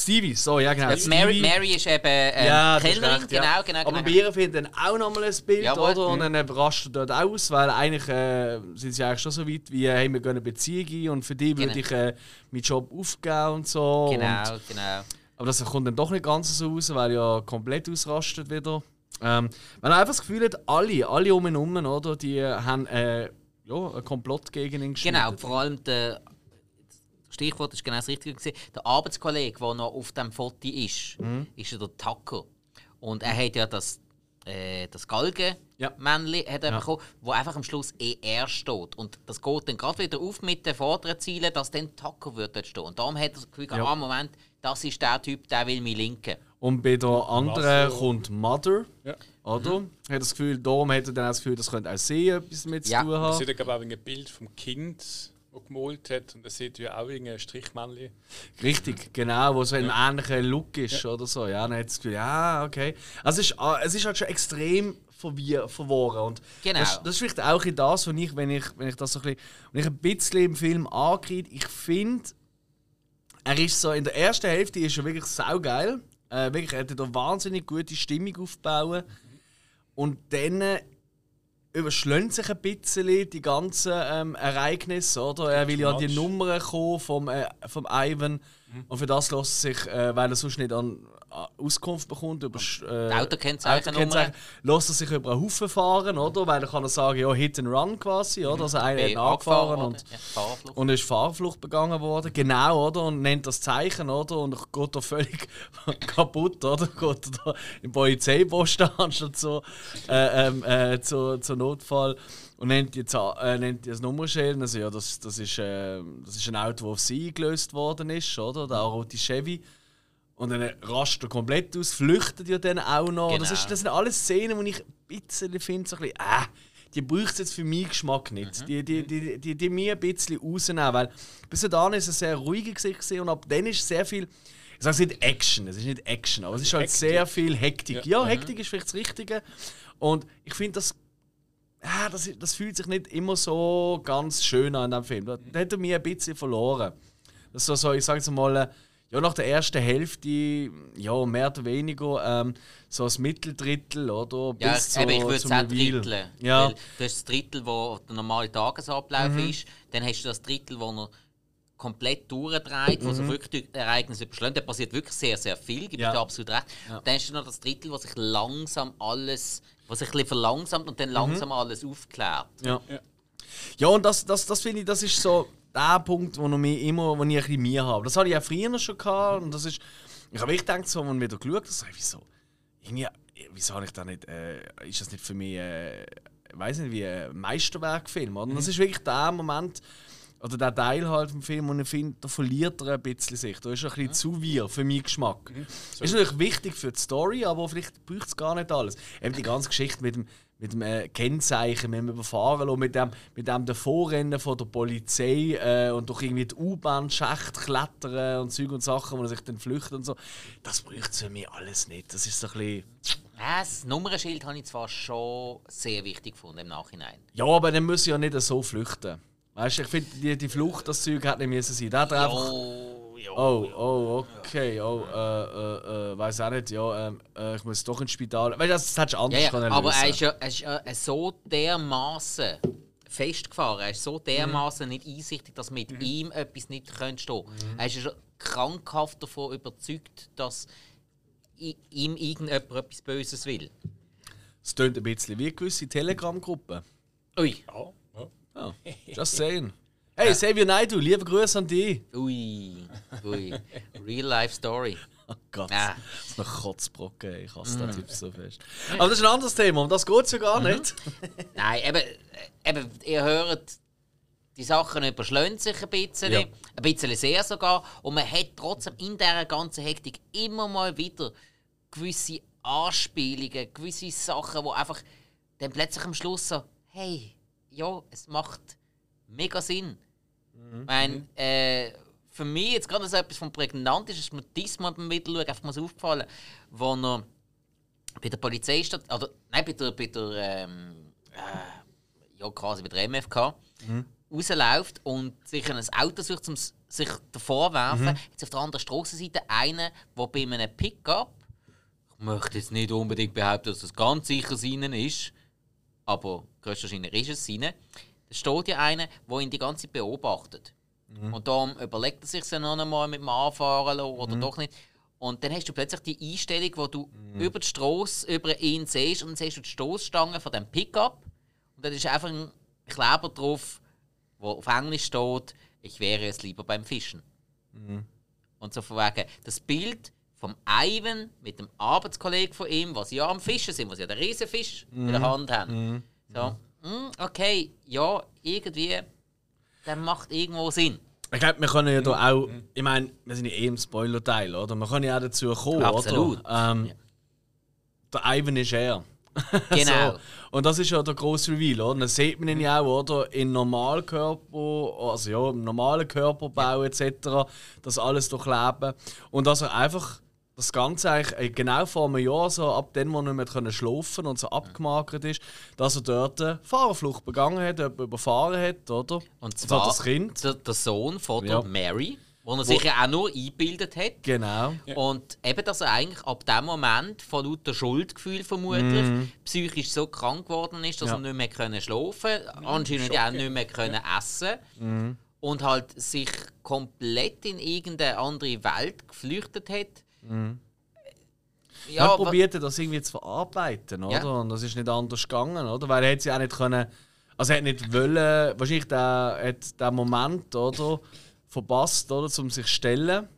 Stevie, so, ja genau. Ja, Mary. Mary ist eben ähm, Ja, Kellnerin, recht, genau, ja. genau, Aber genau. bei ihr findet dann auch nochmal ein Bild, Jawohl. oder? Und dann äh, rastet dort aus, weil eigentlich äh, sind sie eigentlich schon so weit wie, hey, wir gehen eine Beziehung ein und für die würde Genau. ich äh, meinen Job aufgeben und so. Und, Genau, genau. aber das kommt dann doch nicht ganz so raus, weil ja komplett ausrastet wieder. Ähm, weil er einfach das Gefühl hat, alle, alle um ihn herum, oder, die äh, haben äh, ja, einen Komplott gegen ihn geschmiedet. Genau, vor allem der Stichwort ist genau das Richtige. Gewesen. Der Arbeitskollege, der noch auf dem Foto ist, Mhm. ist ja der Tucker. Und er hat ja das, äh, das Galgen. Ja. Männli hat er Ja. bekommen, wo einfach am Schluss ER steht. Und das geht dann gerade wieder auf mit den vorderen Zielen, dass dann Tucker wird dort stehen. Und darum hat er das Gefühl, Ja. ah, Moment, das ist der Typ, der will mich linken. Und bei der anderen Russell. kommt Mother, Ja. oder? Hat das Gefühl, darum hat er dann auch das Gefühl, das könnte auch sie etwas mit zu Ja. tun haben. sieht ja, glaube ich, auch ein Bild vom Kind, das gemalt hat. Und er sieht ja auch ein Strichmännchen. Richtig, genau, wo so ein ähnlicher Look ist oder so. Ja, dann hat das Gefühl, ja, okay. Also es ist, ah, es ist halt schon extrem verworren. Und Genau. das, das ist vielleicht auch in das, was ich, wenn ich, wenn ich das so ein bisschen, wenn ich ein bisschen im Film ankriege, ich finde, er ist so, in der ersten Hälfte ist er wirklich saugeil. Äh, wirklich, er hat eine wahnsinnig gute Stimmung aufgebaut. Und dann überschlägt sich ein bisschen die ganzen ähm, Ereignisse, oder? Er will ja die. Nummern kommen vom, äh, vom Ivan. Und für das lässt sich, äh, weil er sonst nicht an Auskunft bekommt über äh, Die Autokennzeichennummer. lässt er sich über einen Haufen fahren, oder? Weil er kann er sagen, ja, Hit and Run quasi, oder? Also einer hat angefahren und Ja, und ist Fahrflucht begangen worden, genau, oder? Und nennt das Zeichen, oder? Und geht da völlig kaputt, oder? Geht da im Polizeiposten anstatt so äh, ähm, äh, zu, zu Notfall und nennt die, äh, nennt die das Nummernschild. Also, ja, das, das, ist, äh, das ist ein Auto, das auf sie eingelöst worden ist, oder? Der rote Chevy. Und dann rastet er komplett aus, flüchtet ja dann auch noch. Das, Genau. ist, das sind alles Szenen, die ich ein bisschen finde, so ein bisschen, äh, die braucht es jetzt für meinen Geschmack nicht. Die, die, die, die, die mir ein bisschen rausnehmen. Weil bis dahin ist es sehr Gesicht gewesen und ab dann ist sehr viel. Ich sage es nicht Action, es ist nicht Action, aber es ist halt Hektik. sehr viel Hektik. Ja, Ja. Hektik ist vielleicht das Richtige. Und ich finde, das, ah, das, das fühlt sich nicht immer so ganz schön an in diesem Film. Da, da hat er mich ein bisschen verloren. Das so, so ich sage jetzt mal, äh, ja, nach der ersten Hälfte, ja, mehr oder weniger, ähm, so das Mitteldrittel, oder? Ja, Bis eben, ich würde es auch dritteln. Ja, Weil du hast das Drittel, wo der normale Tagesablauf Mhm. ist. Dann hast du das Drittel, wo er komplett durchdreht, wo sich wirklich die Ereignisse überschlagen. Da passiert wirklich sehr, sehr viel, gebe Mhm. Ja. ich dir absolut recht. Dann hast du noch das Drittel, wo sich langsam alles, was sich ein bisschen verlangsamt und Mhm. dann langsam alles aufklärt. ja. Ja. Ja, und das, das, das finde ich, das ist so der Punkt, wo, mich immer, wo ich ein bisschen mir habe. Das hatte ich auch früher schon gehabt. Und das ist, ich habe echt gedacht, so, als ich wieder geschaut habe, so, wieso, irgendwie, wieso habe ich da nicht, äh, ist das nicht für mich, äh, ich weiß nicht, wie ein Meisterwerkfilm? Oder? Und das ist wirklich der Moment, oder der Teil halt vom Film, wo ich finde, da verliert er ein bisschen sich. Da ist er ein bisschen zu wir für meinen Geschmack. Ist natürlich wichtig für die Story, aber vielleicht braucht es gar nicht alles. Eben die ganze Geschichte mit dem, mit dem äh, Kennzeichen, mit dem Überfahren mit dem, mit dem Davorrennen von der Polizei äh, und durch irgendwie die U-Bahn-Schacht klettern und Zeug und Sachen, wo er sich dann flüchtet und so. Das braucht es für mich alles nicht. Das ist so ein bisschen... Das Nummernschild habe ich zwar schon sehr wichtig gefunden im Nachhinein. Ja, aber dann muss ich ja nicht so flüchten. Weißt du, ich finde, die, die Flucht, das Zeug hätte nicht müssen sein. Der hat einfach... Jo, jo, Oh, jo. oh, okay. Oh, äh, äh, äh, weiß auch nicht. Ja, ähm, äh, ich muss doch ins Spital. Weißt du, das, das hättest du anders ja, können aber er ist ja, er ist ja so dermaßen festgefahren, er ist so dermaßen nicht einsichtig, dass mit ihm etwas nicht könnte stehen. Er ist ja schon krankhaft davon überzeugt, dass ihm irgendjemand etwas Böses will. Es tönt ein bisschen wie gewisse Telegram-Gruppen. Ui. Ja, Ja, just saying. Hey, Xavier Naidoo, liebe Grüße an dich. Ui, ui. Real life story. Oh Gott, Ah. das ist noch Kotzbrocken, ey. ich hasse den Typ so fest. Aber das ist ein anderes Thema, um das geht es ja gar nicht. Nein, eben, eben, ihr hört, die Sachen überschlägen sich ein bisschen, Ja. ein bisschen sehr sogar. Und man hat trotzdem in dieser ganzen Hektik immer mal wieder gewisse Anspielungen, gewisse Sachen, wo einfach dann plötzlich am Schluss so, hey, ja, es macht mega Sinn. Ich meine, äh, für mich jetzt gerade so etwas von prägnant ist, ist mir diesmal beim Wiederschauen einfach mal so aufgefallen, wo er bei der Polizeistation, oder nein, bei der, bei der ähm, äh, ja quasi bei der MFK, rausläuft und sich ein Auto sucht, um sich davor zu werfen. Jetzt auf der anderen Strassenseite einer, der bei einem Pickup, ich möchte jetzt nicht unbedingt behaupten, dass das ganz sicher seinen ist, aber höchstwahrscheinlich ist es seine. Da steht ja einer, der ihn die ganze Zeit beobachtet. Und darum überlegt er sich ja noch einmal mit dem Anfahren oder doch nicht. Und dann hast du plötzlich die Einstellung, wo du über die Straße über ihn siehst und dann siehst du die Stoßstange von dem Pickup. Und dann ist einfach ein Kleber drauf, wo auf Englisch steht, ich wäre es lieber beim Fischen. Und so von wegen, das Bild vom Ivan mit dem Arbeitskollegen von ihm, was ja am Fischen sind, was ja den Riesenfisch in der Hand haben. So, hm, okay, ja, irgendwie, der macht irgendwo Sinn. Ich glaube, wir können ja da auch, ich meine, wir sind ja eh im Spoiler-Teil, oder? Wir können ja auch dazu kommen, Absolut. oder? Ähm, Der Ivan ist er. Genau. So. Und das ist ja der grosse Reveal, oder? Dann sieht man ihn ja auch, oder? In Normalkörper, also ja, im normalen Körperbau etc. Das alles durchleben. Und dass er einfach das Ganze eigentlich äh, genau vor einem Jahr, so ab dem, wo er nicht mehr können schlafen und so abgemakert ist, dass er dort eine Fahrerflucht begangen hat, jemanden überfahren hat, oder? Und so zwar das Kind. Der, der Sohn von Ja. Mary, wo er sich ja auch nur eingebildet hat. Genau. Und eben, dass er eigentlich ab dem Moment von lauter Schuldgefühl vermutlich psychisch so krank geworden ist, dass Ja. er nicht mehr können schlafen anscheinend auch nicht mehr können essen und halt sich komplett in irgendeine andere Welt geflüchtet hat. Ja, er wa- probiert das irgendwie zu verarbeiten, oder? Ja. Und das ist nicht anders gegangen, oder? Weil er hätte sie auch nicht können. Also er hat nicht wollen, wahrscheinlich der, hat der Moment, oder? Verpasst, oder? Um sich zu stellen.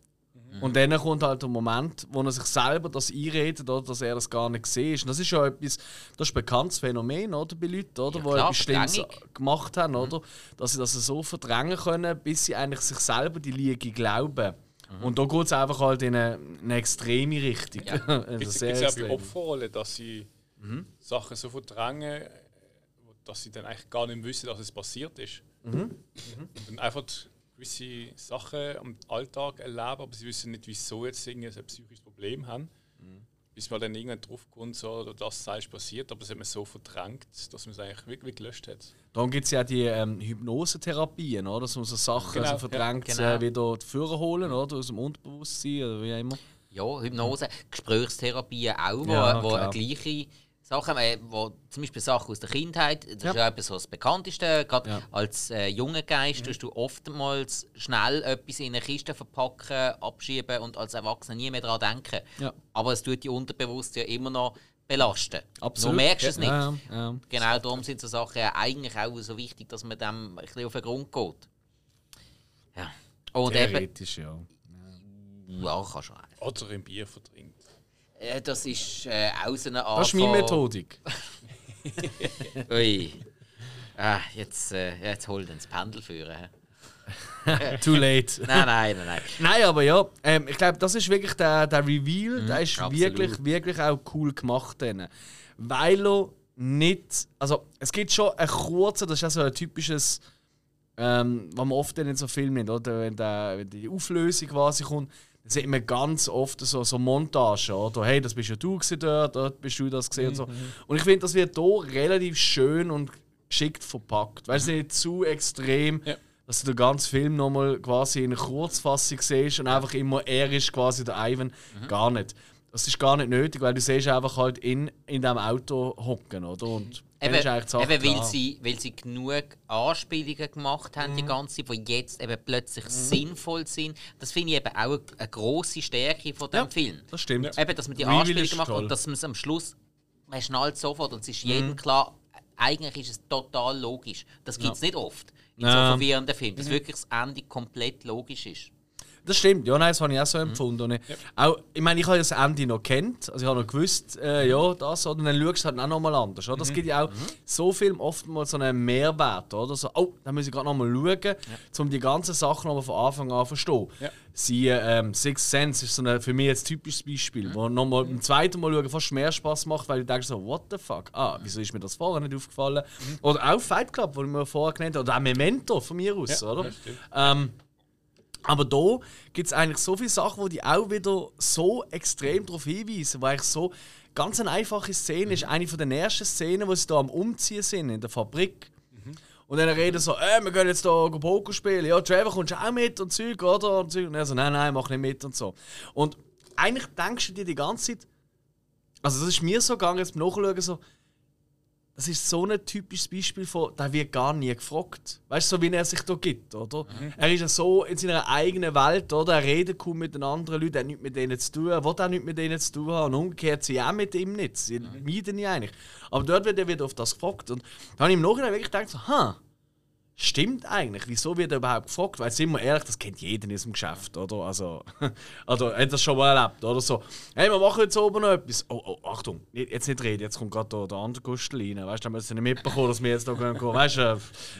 Und dann kommt halt der Moment, wo er sich selber das einredet, oder, dass er das gar nicht ist. Und das ist ja etwas, das ist ein bekanntes Phänomen, oder? Bei Leuten, oder? Ja, die klar, etwas Schlimmes gemacht haben, oder? Dass sie das so verdrängen können, bis sie eigentlich sich selber die Lüge glauben. Und da geht es einfach halt in eine, eine extreme Richtung. Also Gibt es sehr ja bei. Opferrollen, dass sie Sachen so verdrängen, dass sie dann eigentlich gar nicht wissen, dass es passiert ist. Und dann einfach gewisse Sachen am Alltag erleben, aber sie wissen nicht, wieso jetzt irgendwie ein psychisches Problem haben. Bis man dann irgendwann drauf kommt, so, oder das sei passiert, aber es hat man so verdrängt, dass man es eigentlich wirklich gelöscht hat. Dann gibt es ja die ähm, Hypnosetherapien, oder? dass man so Sachen Genau, so verdrängt ja, genau. äh, wieder führen holen, oder? aus dem Unterbewusstsein oder wie auch immer. Ja, Hypnose, Gesprächstherapie auch, wo, Ja, wo eine gleiche Sachen, äh, wo zum Beispiel Sachen aus der Kindheit, das Ja. ist ja etwas so das Bekannteste, gerade Ja. als äh, junger Geist tust du oftmals schnell etwas in eine Kiste verpacken, abschieben und als Erwachsener nie mehr daran denken. Ja. Aber es tut die unterbewusst ja immer noch belasten. Absolut. Du merkst es nicht. Ja, ja. Genau darum sind so Sachen ja eigentlich auch so wichtig, dass man dem ein bisschen auf den Grund geht. Ja. Und eben, Theoretisch, ja. ja, kannst du auch. Oder im Bier verdrängt. Äh, Das ist äh, auch so eine Art Das ist meine Methodik. Ui. Ah, jetzt, äh, jetzt hol den das Pendel führen. Too late. Nein, nein, nein, nein. Nein, aber ja, ähm, ich glaube, das ist wirklich der, der Reveal, der ist Mhm, absolut. wirklich, wirklich auch cool gemacht. Dann. Weil er nicht. Also, es gibt schon einen kurzen, das ist auch so ein typisches, ähm, was man oft in so Filmen oder? Wenn, der, wenn die Auflösung quasi kommt, dann sieht man ganz oft so, so Montagen, oder? Hey, das bist ja du gewesen dort, dort bist du das gesehen und so. Und ich finde, das wird hier relativ schön und geschickt verpackt. Weil es nicht zu extrem Ja. dass du den ganzen Film nochmal quasi in Kurzfassung siehst und einfach immer er ist quasi der Ivan. Gar nicht. Das ist gar nicht nötig, weil du siehst einfach halt in, in diesem Auto hocken, oder? Und Eben, eben weil, sie, weil sie genug Anspielungen gemacht haben, Mhm. die ganze Zeit, die jetzt eben plötzlich sinnvoll sind. Das finde ich eben auch eine, eine grosse Stärke von dem Ja. Film. Das stimmt. Eben, dass man die Reveal Anspielungen macht toll. und dass man es am Schluss, man schnallt sofort und es ist Mhm. jedem klar, eigentlich ist es total logisch. Das gibt es nicht oft. in so verwirrenden Filmen. Dass wirklich das Ende komplett logisch ist. Das stimmt, ja, nein, das habe ich auch so empfunden. Und ich, auch, ich meine, ich habe ja das Ende noch kennt, also ich habe noch gewusst, äh, ja, das, oder? und dann schaust du halt auch nochmal anders. Oder? Es gibt ja auch so Film oftmals so einen Mehrwert, oder? So, oh, da muss ich gerade nochmal schauen, um die ganzen Sachen nochmal von Anfang an zu verstehen. Ja. Sie, ähm, Sixth Sense ist so eine, für mich jetzt typisches Beispiel, wo nochmal beim zweiten Mal schauen fast mehr Spaß macht, weil ich denke so, what the fuck, ah, wieso ist mir das vorher nicht aufgefallen? Oder auch Fight Club, den ich mir vorher genannt habe, oder auch Memento von mir aus, Ja, oder? Aber da gibt es eigentlich so viele Sachen, die die auch wieder so extrem darauf hinweisen, wo eigentlich so ganz eine einfache Szene ist, eine von den ersten Szenen, wo sie da am Umziehen sind in der Fabrik. Und dann reden so, äh, wir gehen jetzt da Poker spielen. Ja, Trevor, kommst du auch mit und Zeug, oder? Und er so, nein, nein, mach nicht mit und so. Und eigentlich denkst du dir die ganze Zeit, also das ist mir so gegangen, jetzt beim Nachschauen so, das ist so ein typisches Beispiel von, da wird gar nie gefragt. Weißt du, so wie er sich da gibt, oder? Er ist ja so in seiner eigenen Welt, oder? Er redet kaum mit den anderen Leuten, er hat nichts mit denen zu tun, er will auch nichts mit denen zu tun haben. Und umgekehrt sie auch mit ihm nicht. Sie meiden ihn eigentlich. Aber dort wird er wieder auf das gefragt. Und da habe ich im Nachhinein wirklich gedacht, so, ha, Stimmt eigentlich. Wieso wird er überhaupt gefragt? Weil, sind wir ehrlich, das kennt jeder in diesem Geschäft, oder? Also, also hat das schon mal erlebt, oder so. Hey, wir machen jetzt oben noch etwas. Oh, oh, Achtung, jetzt nicht reden, jetzt kommt gerade der andere Gustel rein. Weißt du, da müssen sie nicht mitbekommen, dass wir jetzt da gehen. gehen. Weißt du, äh,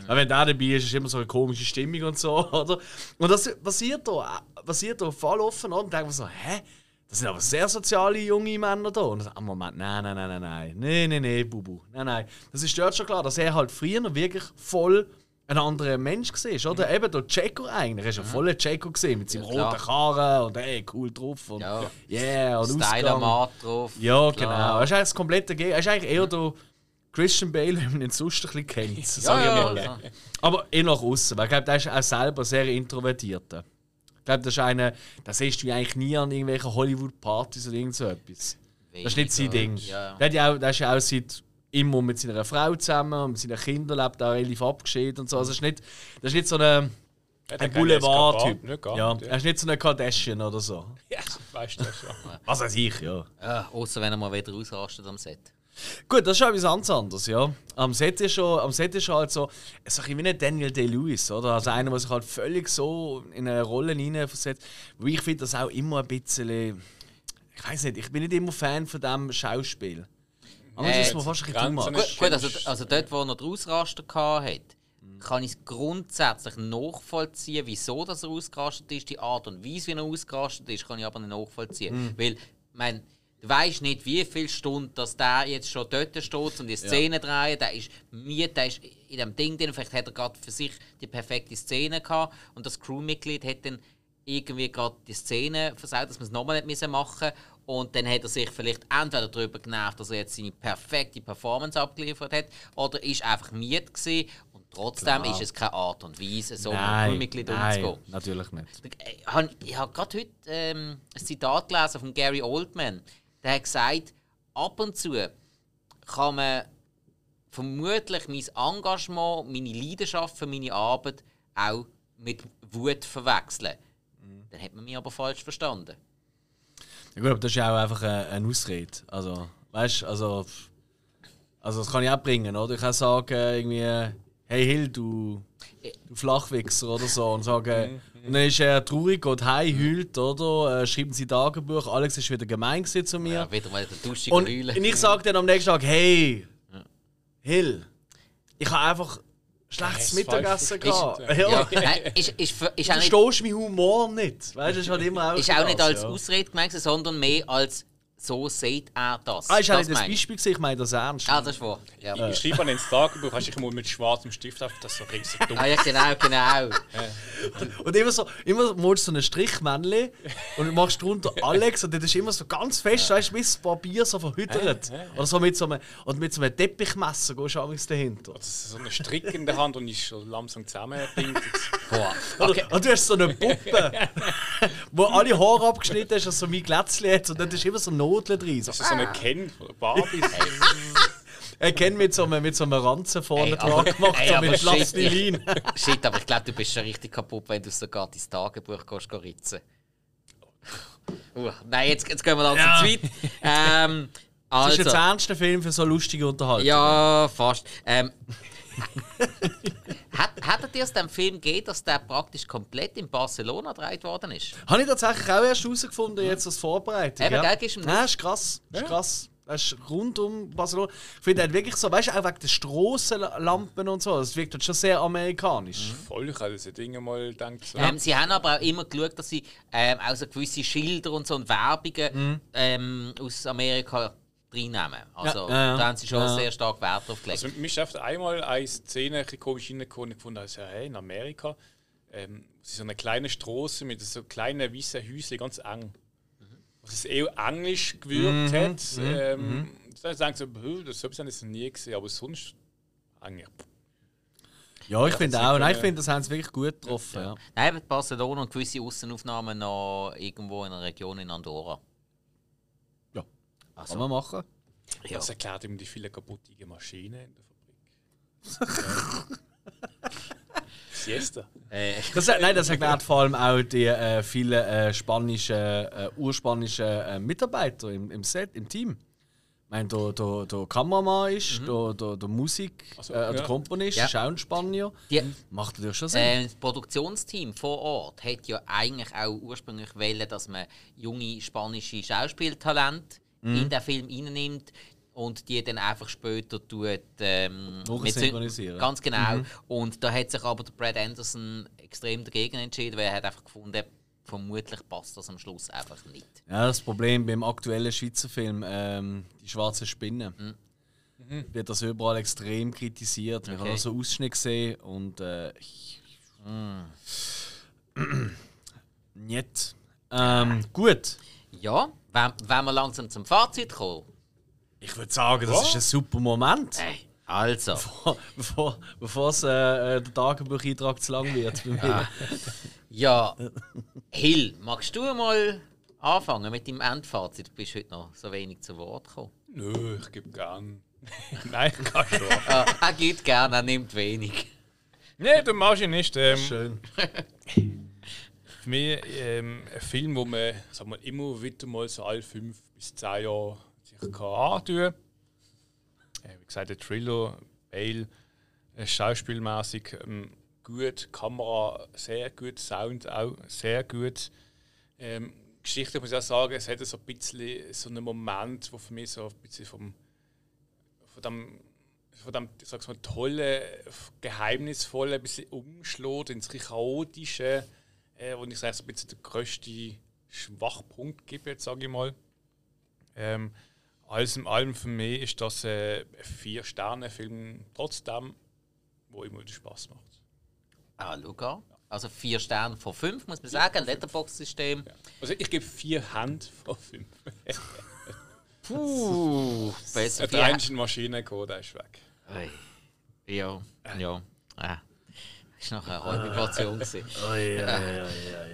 wenn der dabei ist, ist immer so eine komische Stimmung und so, oder? Und das passiert da, äh, passiert da voll offen, oder? Und denkt man so, hä? Das sind aber sehr soziale junge Männer da. Und dann, ah, Moment, nein, nein, nein, nein, nein, nein, nein, nein, Bubu, nein, nein. Das ist dort schon klar, dass er halt früher wirklich voll ein anderer Mensch war, oder? Eben der Checo eigentlich. Er war ja voll ein Checo gewesen, mit seinem Ja, roten Karren und ey, cool drauf. Und, Ja. Yeah, und. Stylomat drauf. Ja, klar. genau. Er ist eigentlich das komplette Gegenteil. Er ist eigentlich eher der Christian Bale, wenn man ihn sonst ein bisschen kennt. Ja, sag ich ja, mal. ja. Aber eher nach außen, weil ich glaube, der ist auch selber sehr introvertiert. Ich glaube, das ist einer, das siehst du eigentlich nie an irgendwelchen Hollywood-Partys oder irgend so etwas. Das ist nicht sein Ding. Ja. Der, ja auch, der ist ja auch seit immer mit seiner Frau zusammen und mit seinen Kindern lebt auch relativ abgeschieden und so. Also, das ist nicht, das ist nicht so ein, Ja, ein Boulevard-Typ. Ja, er ist nicht so eine Kardashian oder so. Ja, weißt du das schon. Was weiß ich, ja. Ja, außer wenn er mal wieder ausrastet am Set. Gut, das ist schon etwas ganz anderes, ja. Am Set ist schon, am Set ist schon halt so, es ist ein wie ein Daniel Day-Lewis, oder? Also einer, der sich halt völlig so in eine Rolle hineinversetzt. Wo ich finde das auch immer ein bisschen, ich weiß nicht, ich bin nicht immer Fan von diesem Schauspiel. Aber das Äh, ist mir fast ein bisschen ist- Gut, gut also, also dort, wo er den Ausraster hatte, kann ich es grundsätzlich nachvollziehen, wieso dass er ausgerastet ist. Die Art und Weise, wie er ausgerastet ist, kann ich aber nicht nachvollziehen. Weil, ich mein, du weißt nicht, wie viele Stunden dass der jetzt schon dort steht und die Szene drehen. Der ist müde, der ist in dem Ding drin. Vielleicht hat er gerade für sich die perfekte Szene gehabt und das Crewmitglied hat dann irgendwie gerade die Szene versaut, dass man es nochmal nicht müssen machen und dann hat er sich vielleicht entweder darüber genervt, dass er jetzt seine perfekte Performance abgeliefert hat, oder ist einfach müde gewesen und trotzdem ist es keine Art und Weise, so mit Nein, Crewmitglied nein, umzugehen. natürlich nicht. Ich habe gerade heute ähm, ein Zitat gelesen von Gary Oldman. Der hat gesagt, ab und zu kann man vermutlich mein Engagement, meine Leidenschaft für meine Arbeit auch mit Wut verwechseln. Dann hat man mich aber falsch verstanden. Ja, gut, aber das ist ja auch einfach eine, eine Ausrede. Also, weißt du, also, also das kann ich auch bringen, oder? Ich kann sagen, irgendwie, hey Hill, du, du Flachwichser oder so. Und sagen, und dann ist er traurig, geht heim, heult, oder? Äh, schreibt sein Tagebuch, Alex ist wieder gemein zu mir. Ja, wieder mal der duschige und, und ich sage dann am nächsten Tag, hey, Hill, ich habe einfach schlechtes Ja, Mittagessen ist gehabt. falsch ja, nein, ist, ist, für- ist Du verstehst meinen Humor nicht. Weißt ist halt immer auch ist auch nicht als ja. Ausrede gemeint, sondern mehr als so sieht er das. Ah, ist das meine ich. Beispiel, gewesen, ich meine das ernst. Ah, das ist wahr. Ja. Ich schreibe an ins Tagebuch, hast du ich mal mit schwarzem Stift auf, das so richtig so dumm. Ah, ja, genau, genau. Und immer so, immer malst du so ein Strichmännchen und du machst drunter Alex und das ist immer so ganz fest, weißt du, wie das Papier so verhüttert. Oder so mit so einem, oder mit so einem Teppichmesser gehst du amigs dahinter. Das ist so ein Strick in der Hand und ist schon langsam zusammengebindet. Boah. Oder, und du hast so eine Puppe, wo alle Haare abgeschnitten hast, also so mein Glätzchen hat und dann ist immer so Nodeln drin. So, Das ist so eine Ken von Barbies. er kennt mit so einem, mit so einem Ranzen vorne Ey, dran gemacht, ey, so aber mit shit, Plastilin. Shit, aber ich glaube, du bist schon richtig kaputt, wenn du sogar dein Tagebuch gehst, gehst ritzen. Uh, nein, jetzt, jetzt gehen wir langsam Ja. zu weit. Ähm, Das ist jetzt also, der ernste Film für so lustige Unterhaltung. ja, fast. Ähm, Hat, hättet ihr es dem Film gegeben, dass der praktisch komplett in Barcelona gedreht worden ist? Habe ich tatsächlich auch erst herausgefunden, jetzt als Vorbereitung. Eben, ja. gell, ihm Nein, ist krass. Ist krass. Das ist rund um Barcelona. Ich finde halt wirklich so, weißt du, auch wegen der Strassenlampen und so, das wirkt halt schon sehr amerikanisch. Voll, ich habe diese Dinge mal gedacht. So. Ähm, sie haben aber auch immer geschaut, dass sie ähm, auch so gewisse Schilder und so und Werbungen Mhm. ähm, aus Amerika reinnehmen. Also Ja, ja, ja. da haben sie schon Ja. sehr stark Wert drauf gelegt. Also, mir ist einfach einmal eine Szene ein bisschen komisch reingekommen und ich gefunden, also, hey, in Amerika ähm, es ist so eine kleine Straße mit so kleinen weißen Häuschen, ganz eng. Was es eher englisch gewirkt hat. Ähm, Da sagen sie, "Bö, das habe ich noch nie gesehen, aber sonst eigentlich. Ja, ich finde auch. Nein, ich finde, das haben sie wirklich gut getroffen. Ja. Nein, eben Barcelona und gewisse Aussenaufnahmen noch irgendwo in einer Region in Andorra. Ja. Also, Kann man machen. ja. Das erklärt ihm die vielen kaputten Maschinen in der Fabrik. Siesta. Äh, Das, nein, das erklärt vor allem auch die äh, vielen äh, spanischen, äh, urspanischen äh, Mitarbeiter im, im Set, im Team. Ich meine, der, der, der Kameramann ist, der, der, der Musik, Also, äh, der ja. Komponist, Ja. ist auch ein Spanier. die, Macht natürlich schon Sinn. äh, das Produktionsteam vor Ort hat ja eigentlich auch ursprünglich wollen, dass man junge spanische Schauspieltalente Mhm. in den Film reinnimmt und die dann einfach später tut, ähm, mit Syn- Nachsynchronisieren. Ganz genau. Mhm. Und da hat sich aber der Brad Anderson extrem dagegen entschieden, weil er hat einfach gefunden, vermutlich passt das am Schluss einfach nicht. Ja, das Problem beim aktuellen Schweizer Film, ähm, die schwarze Spinne, wird das überall extrem kritisiert. Wir Okay. haben so Ausschnitt gesehen und äh, ich, nicht. Ähm, gut. Ja, wenn, wenn wir langsam zum Fazit kommen. Ich würde sagen, das ist ein super Moment. Hey, also. bevor, bevor es, äh, äh, der Tagebucheintrag zu lang wird bei mir. Ja, Hill, magst du mal anfangen mit deinem Endfazit? Du bist heute noch so wenig zu Wort gekommen. Nö, ich gebe gern. Nein, ich kann schon. Ah, er gibt gerne, er nimmt wenig. Nein, du machst ihn nicht. Ähm, Schön. für mich ähm, ein Film, wo man sag mal, immer wieder mal so alle fünf bis zehn Jahre sich antun kann. Äh, wie gesagt, der Thriller, Bale, äh, schauspielmäßig ähm, gut, Kamera sehr gut, Sound auch sehr gut. Ähm, Geschichte muss ich auch sagen, es hat so ein bisschen so einen Moment, wo für mich so ein bisschen vom, von dem, von dem ich sag's mal, tollen, geheimnisvollen ein bisschen umschlägt ins chaotische, äh, wo ich sage, so ein bisschen der grösste Schwachpunkt gibt, jetzt sage ich mal. Ähm, alles in allem für mich ist das äh, ein Vier-Sterne-Film trotzdem, wo immer Spaß macht. Ah, schau. Also vier Sterne von fünf, muss man sagen. Letterbox-System. Also ich gebe vier Hand von fünf. Puh, besser Der einzige Maschinencode der ist weg. Ei. Ja, ja. Ah. Das war nachher eine halbe Portion. gewesen.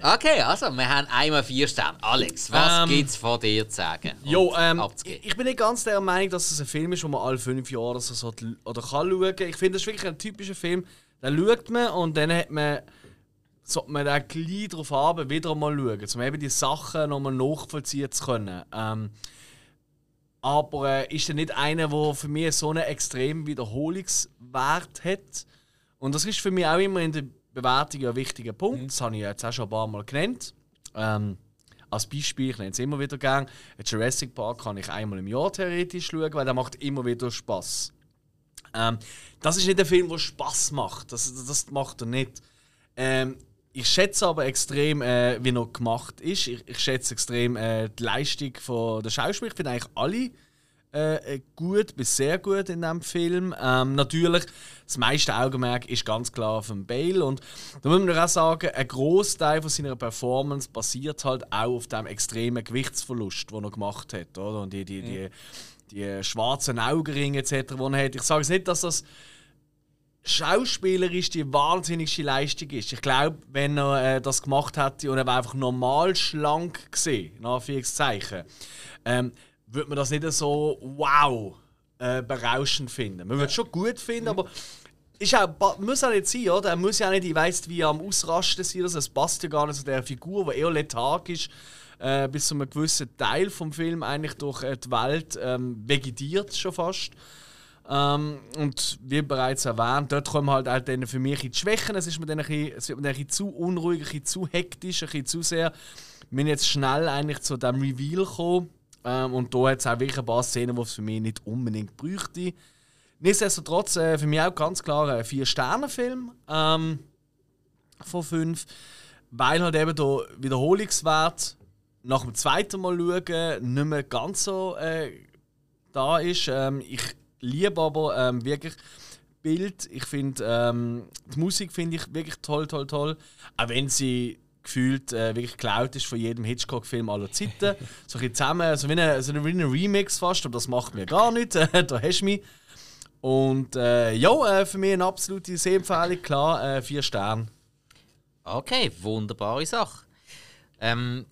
Okay, also wir haben einmal vier Sterne. Alex, was Ähm, gibt's von dir zu sagen? Jo, ähm, ich bin nicht ganz der Meinung, dass es ein Film ist, wo man alle fünf Jahre oder so sollte- oder kann schauen. Ich finde, das ist wirklich ein typischer Film. Den schaut man und dann hat man, sollte man dann gleich darauf haben, wieder mal schauen, um eben die Sachen nochmal nachvollziehen zu können. Ähm, aber äh, ist er nicht einer, der für mich so einen extremen Wiederholungswert hat? Und das ist für mich auch immer in der Bewertung ein wichtiger Punkt. Das habe ich jetzt auch schon ein paar Mal genannt. Ähm, als Beispiel, ich nenne es immer wieder gern, Jurassic Park kann ich einmal im Jahr theoretisch schauen, weil der macht immer wieder Spaß. Ähm, das ist nicht ein Film, der Spaß macht. Das, das macht er nicht. Ähm, ich schätze aber extrem, äh, wie er gemacht ist. Ich, ich schätze extrem äh, die Leistung von der Schauspieler. Ich finde eigentlich alle äh, gut bis sehr gut in diesem Film. Ähm, natürlich, das meiste Augenmerk ist ganz klar auf dem Bale. Und da muss man auch sagen, ein Großteil von seiner Performance basiert halt auch auf dem extremen Gewichtsverlust, den er gemacht hat. Oder? Und die, die, die, die schwarzen Augenringe etc., die er hat. Ich sage es nicht, dass das schauspielerisch die wahnsinnigste Leistung ist. Ich glaube, wenn er äh, das gemacht hätte und er wäre einfach normal schlank gesehen, in Anführungszeichen, ähm, würde man das nicht so wow äh, berauschend finden. Man würde es schon gut finden, aber ist auch, muss auch nicht sein, oder? Er muss ja auch nicht, ich weiss, wie am Ausrasten sein. Also es passt ja gar nicht zu der Figur, die eher lethargisch äh, bis zu einem gewissen Teil vom Film eigentlich durch äh, die Welt ähm, vegetiert schon fast. Ähm, und wie bereits erwähnt, dort kommen halt auch dann für mich die Schwächen. Es, ist mir dann ein bisschen, es wird mir dann ein bisschen zu unruhig, ein bisschen zu hektisch, ein bisschen zu sehr. Wir sind jetzt schnell eigentlich zu dem Reveal gekommen. Ähm, und da hat es auch wirklich ein paar Szenen, die es für mich nicht unbedingt bräuchte. Nichtsdestotrotz äh, für mich auch ganz klar ein Vier-Sterne-Film ähm, von fünf. Weil halt eben der Wiederholungswert nach dem zweiten Mal schauen nicht mehr ganz so äh, da ist. Ähm, ich liebe aber ähm, wirklich Bild. Ich finde ähm, die Musik finde ich wirklich toll, toll, toll. Auch wenn sie gefühlt äh, wirklich geklaut ist von jedem Hitchcock-Film aller Zeiten. so ein bisschen zusammen, so wie ein, so wie ein Remix fast, aber das macht mir gar nichts. da hast du mich. Und äh, ja, äh, für mich eine absolute Sehempfehlung, klar, äh, vier Sterne. Okay, wunderbare Sache. Ähm,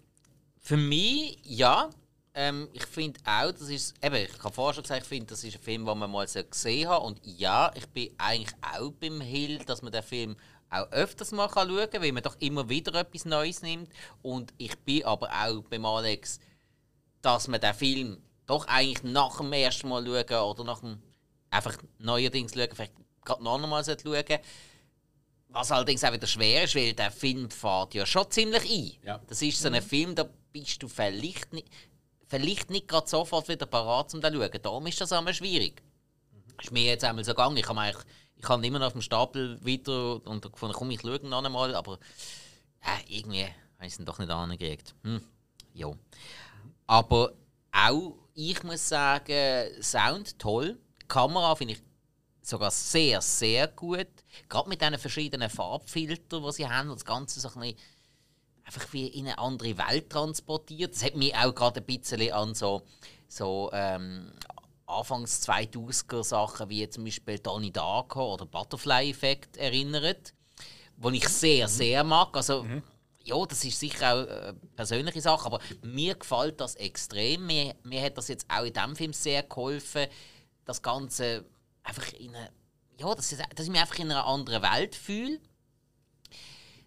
für mich, ja. Ähm, ich finde auch, das ist, eben, ich habe vorher schon gesagt, ich finde, das ist ein Film, den man mal gesehen hat. Und ja, ich bin eigentlich auch beim Hill, dass man den Film auch öfters mal schauen kann, weil man doch immer wieder etwas Neues nimmt. Und ich bin aber auch beim Alex, dass man den Film doch eigentlich nach dem ersten Mal schauen oder nach dem einfach neuerdings schauen, vielleicht gerade noch einmal schauen was allerdings auch wieder schwer ist, weil der Film fährt ja schon ziemlich ein. Ja. Das ist so ein mhm. Film, da bist du vielleicht nicht, vielleicht nicht gerade sofort wieder parat, um zu schauen. Darum ist das einmal schwierig. Mhm. Ist mir jetzt einmal so gegangen. Ich habe ich habe immer noch auf dem Stapel wieder und gefunden, komm, ich schaue noch einmal, aber äh, irgendwie habe ich es doch nicht angekriegt. Hm. Ja. Aber auch ich muss sagen, Sound toll. Kamera finde ich sogar sehr, sehr gut. Gerade mit diesen verschiedenen Farbfiltern, die sie haben, und das Ganze so ein bisschen einfach wie in eine andere Welt transportiert. Das hat mich auch gerade ein bisschen an so, so ähm, Anfangs 2000er Sachen wie zum Beispiel Donnie Darko oder Butterfly Effekt erinnert, wo ich sehr, mhm. sehr mag. Also, mhm. ja, das ist sicher auch eine persönliche Sache, aber mir gefällt das extrem. Mir, mir hat das jetzt auch in diesem Film sehr geholfen, das Ganze einfach in eine, ja, dass ich, dass ich mich einfach in einer anderen Welt fühle.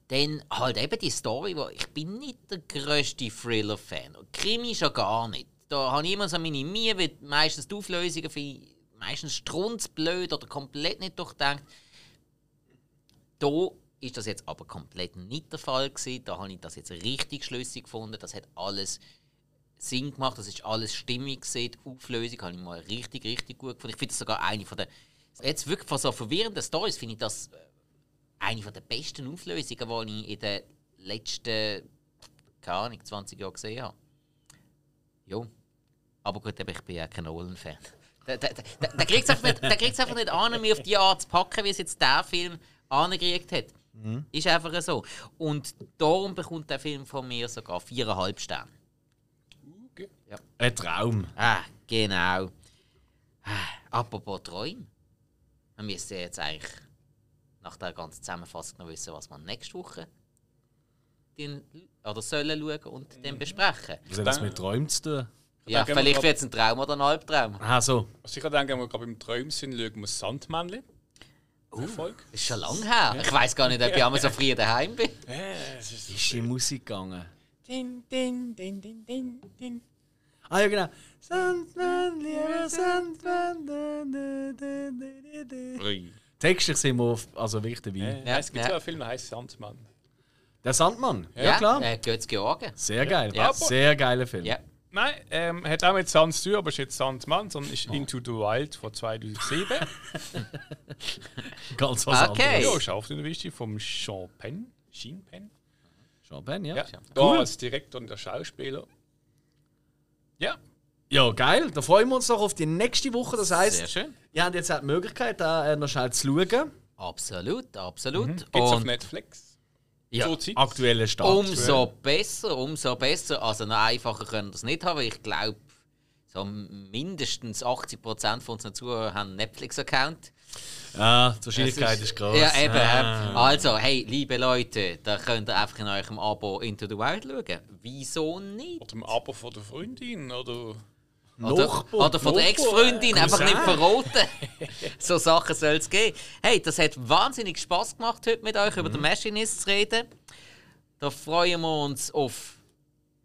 Dann halt eben die Story, wo ich bin nicht der grösste Thriller-Fan. Krimi schon gar nicht. Da habe ich immer so meine Mühe, weil meistens die Auflösungen für meistens strunzblöd oder komplett nicht durchdenkt. Da ist das jetzt aber komplett nicht der Fall gewesen. Da habe ich das jetzt richtig schlüssig gefunden. Das hat alles Sinn gemacht, das ist alles stimmig gesehen. Auflösung habe ich mal richtig, richtig gut gefunden. Ich finde das sogar eine von der. Jetzt wirklich von so verwirrenden Stories finde ich das äh, eine von der besten Auflösungen, die ich in den letzten, keine Ahnung, 20 Jahren gesehen habe. Jo. Aber gut, ich bin ja kein Nolan-Fan. Der, der, der, der kriegt es einfach, einfach nicht an, mich auf die Art zu packen, wie es jetzt der Film angekriegt hat. Mhm. Ist einfach so. Und darum bekommt der Film von mir sogar viereinhalb Sterne. Ja. Ein Traum. Ah, genau. Ah, apropos Träume. Wir müssen jetzt eigentlich nach der ganzen Zusammenfassung noch wissen, was wir nächste Woche den, oder sollen schauen und dann besprechen. Was hat das mit Träumen zu tun? Ja, vielleicht wird es ein Traum oder ein Albtraum. Ah, so. Also ich denke, wenn wir gerade im Träumen sind, schauen wir das Sandmännchen. Uh, das ist schon lange her. Ja. Ich weiß gar nicht, ob ich einmal so früh daheim bin. Ja, ist, ist die Musik gegangen. Din, din, din, din, din, din. Ah ja, genau. Sandman, lieber Sandman. Textlich sind wir also wirklich dabei. Ja, es gibt ja einen Film, der heißt Sandmann. Der Sandmann? Ja, ja klar. Äh, Götz Georgen. Sehr geil. Ja. Sehr geiler Film. Ja. Nein, ähm, hat auch mit Sand zu aber ist jetzt Sandmann, sondern ist oh. Into the Wild von 2007. Ganz was okay. anderes. Ja, ist auch in der Wichtig vom Sean Penn. Sean Penn? Sean Penn, ja. ja. Cool. Da als Direktor und der Schauspieler. Ja. Ja, geil. Da freuen wir uns noch auf die nächste Woche. Das heisst, Sehr schön. ihr habt jetzt auch die Möglichkeit, da äh, noch schnell zu schauen. Absolut, absolut. Mhm. Gibt's auf Netflix? Ja, aktuelle Start. Umso besser, umso besser. Also noch einfacher können wir das nicht haben. Ich glaube, so mindestens 80% von unseren Zuhörern haben einen Netflix-Account. Ja, die Wahrscheinlichkeit ist, ist groß. Ja, eben. Ah. Also, hey, liebe Leute, da könnt ihr einfach in eurem Abo Into the Wild schauen. Wieso nicht? Oder im Abo von der Freundin, oder? Nachbar, oder, von der Ex-Freundin einfach nicht verroten. so Sachen soll es geben. Hey, das hat wahnsinnig Spaß gemacht, heute mit euch über den Machinist zu reden. Da freuen wir uns auf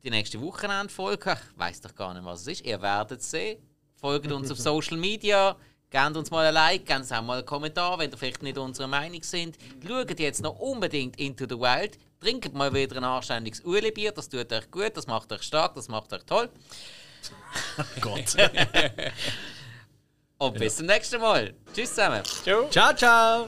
die nächste Wochenendfolge. Ich weiss doch gar nicht, was es ist. Ihr werdet es sehen. Folgt uns auf Social Media. Gebt uns mal ein Like, gebt uns auch mal einen Kommentar, wenn ihr vielleicht nicht unserer Meinung sind. Schaut jetzt noch unbedingt Into the Wild. Trinkt mal wieder ein anständiges Uli-Bier. Das tut euch gut, das macht euch stark, das macht euch toll. Gott. Und bis zum nächsten Mal. Tschüss zusammen. Ciao, ciao. ciao.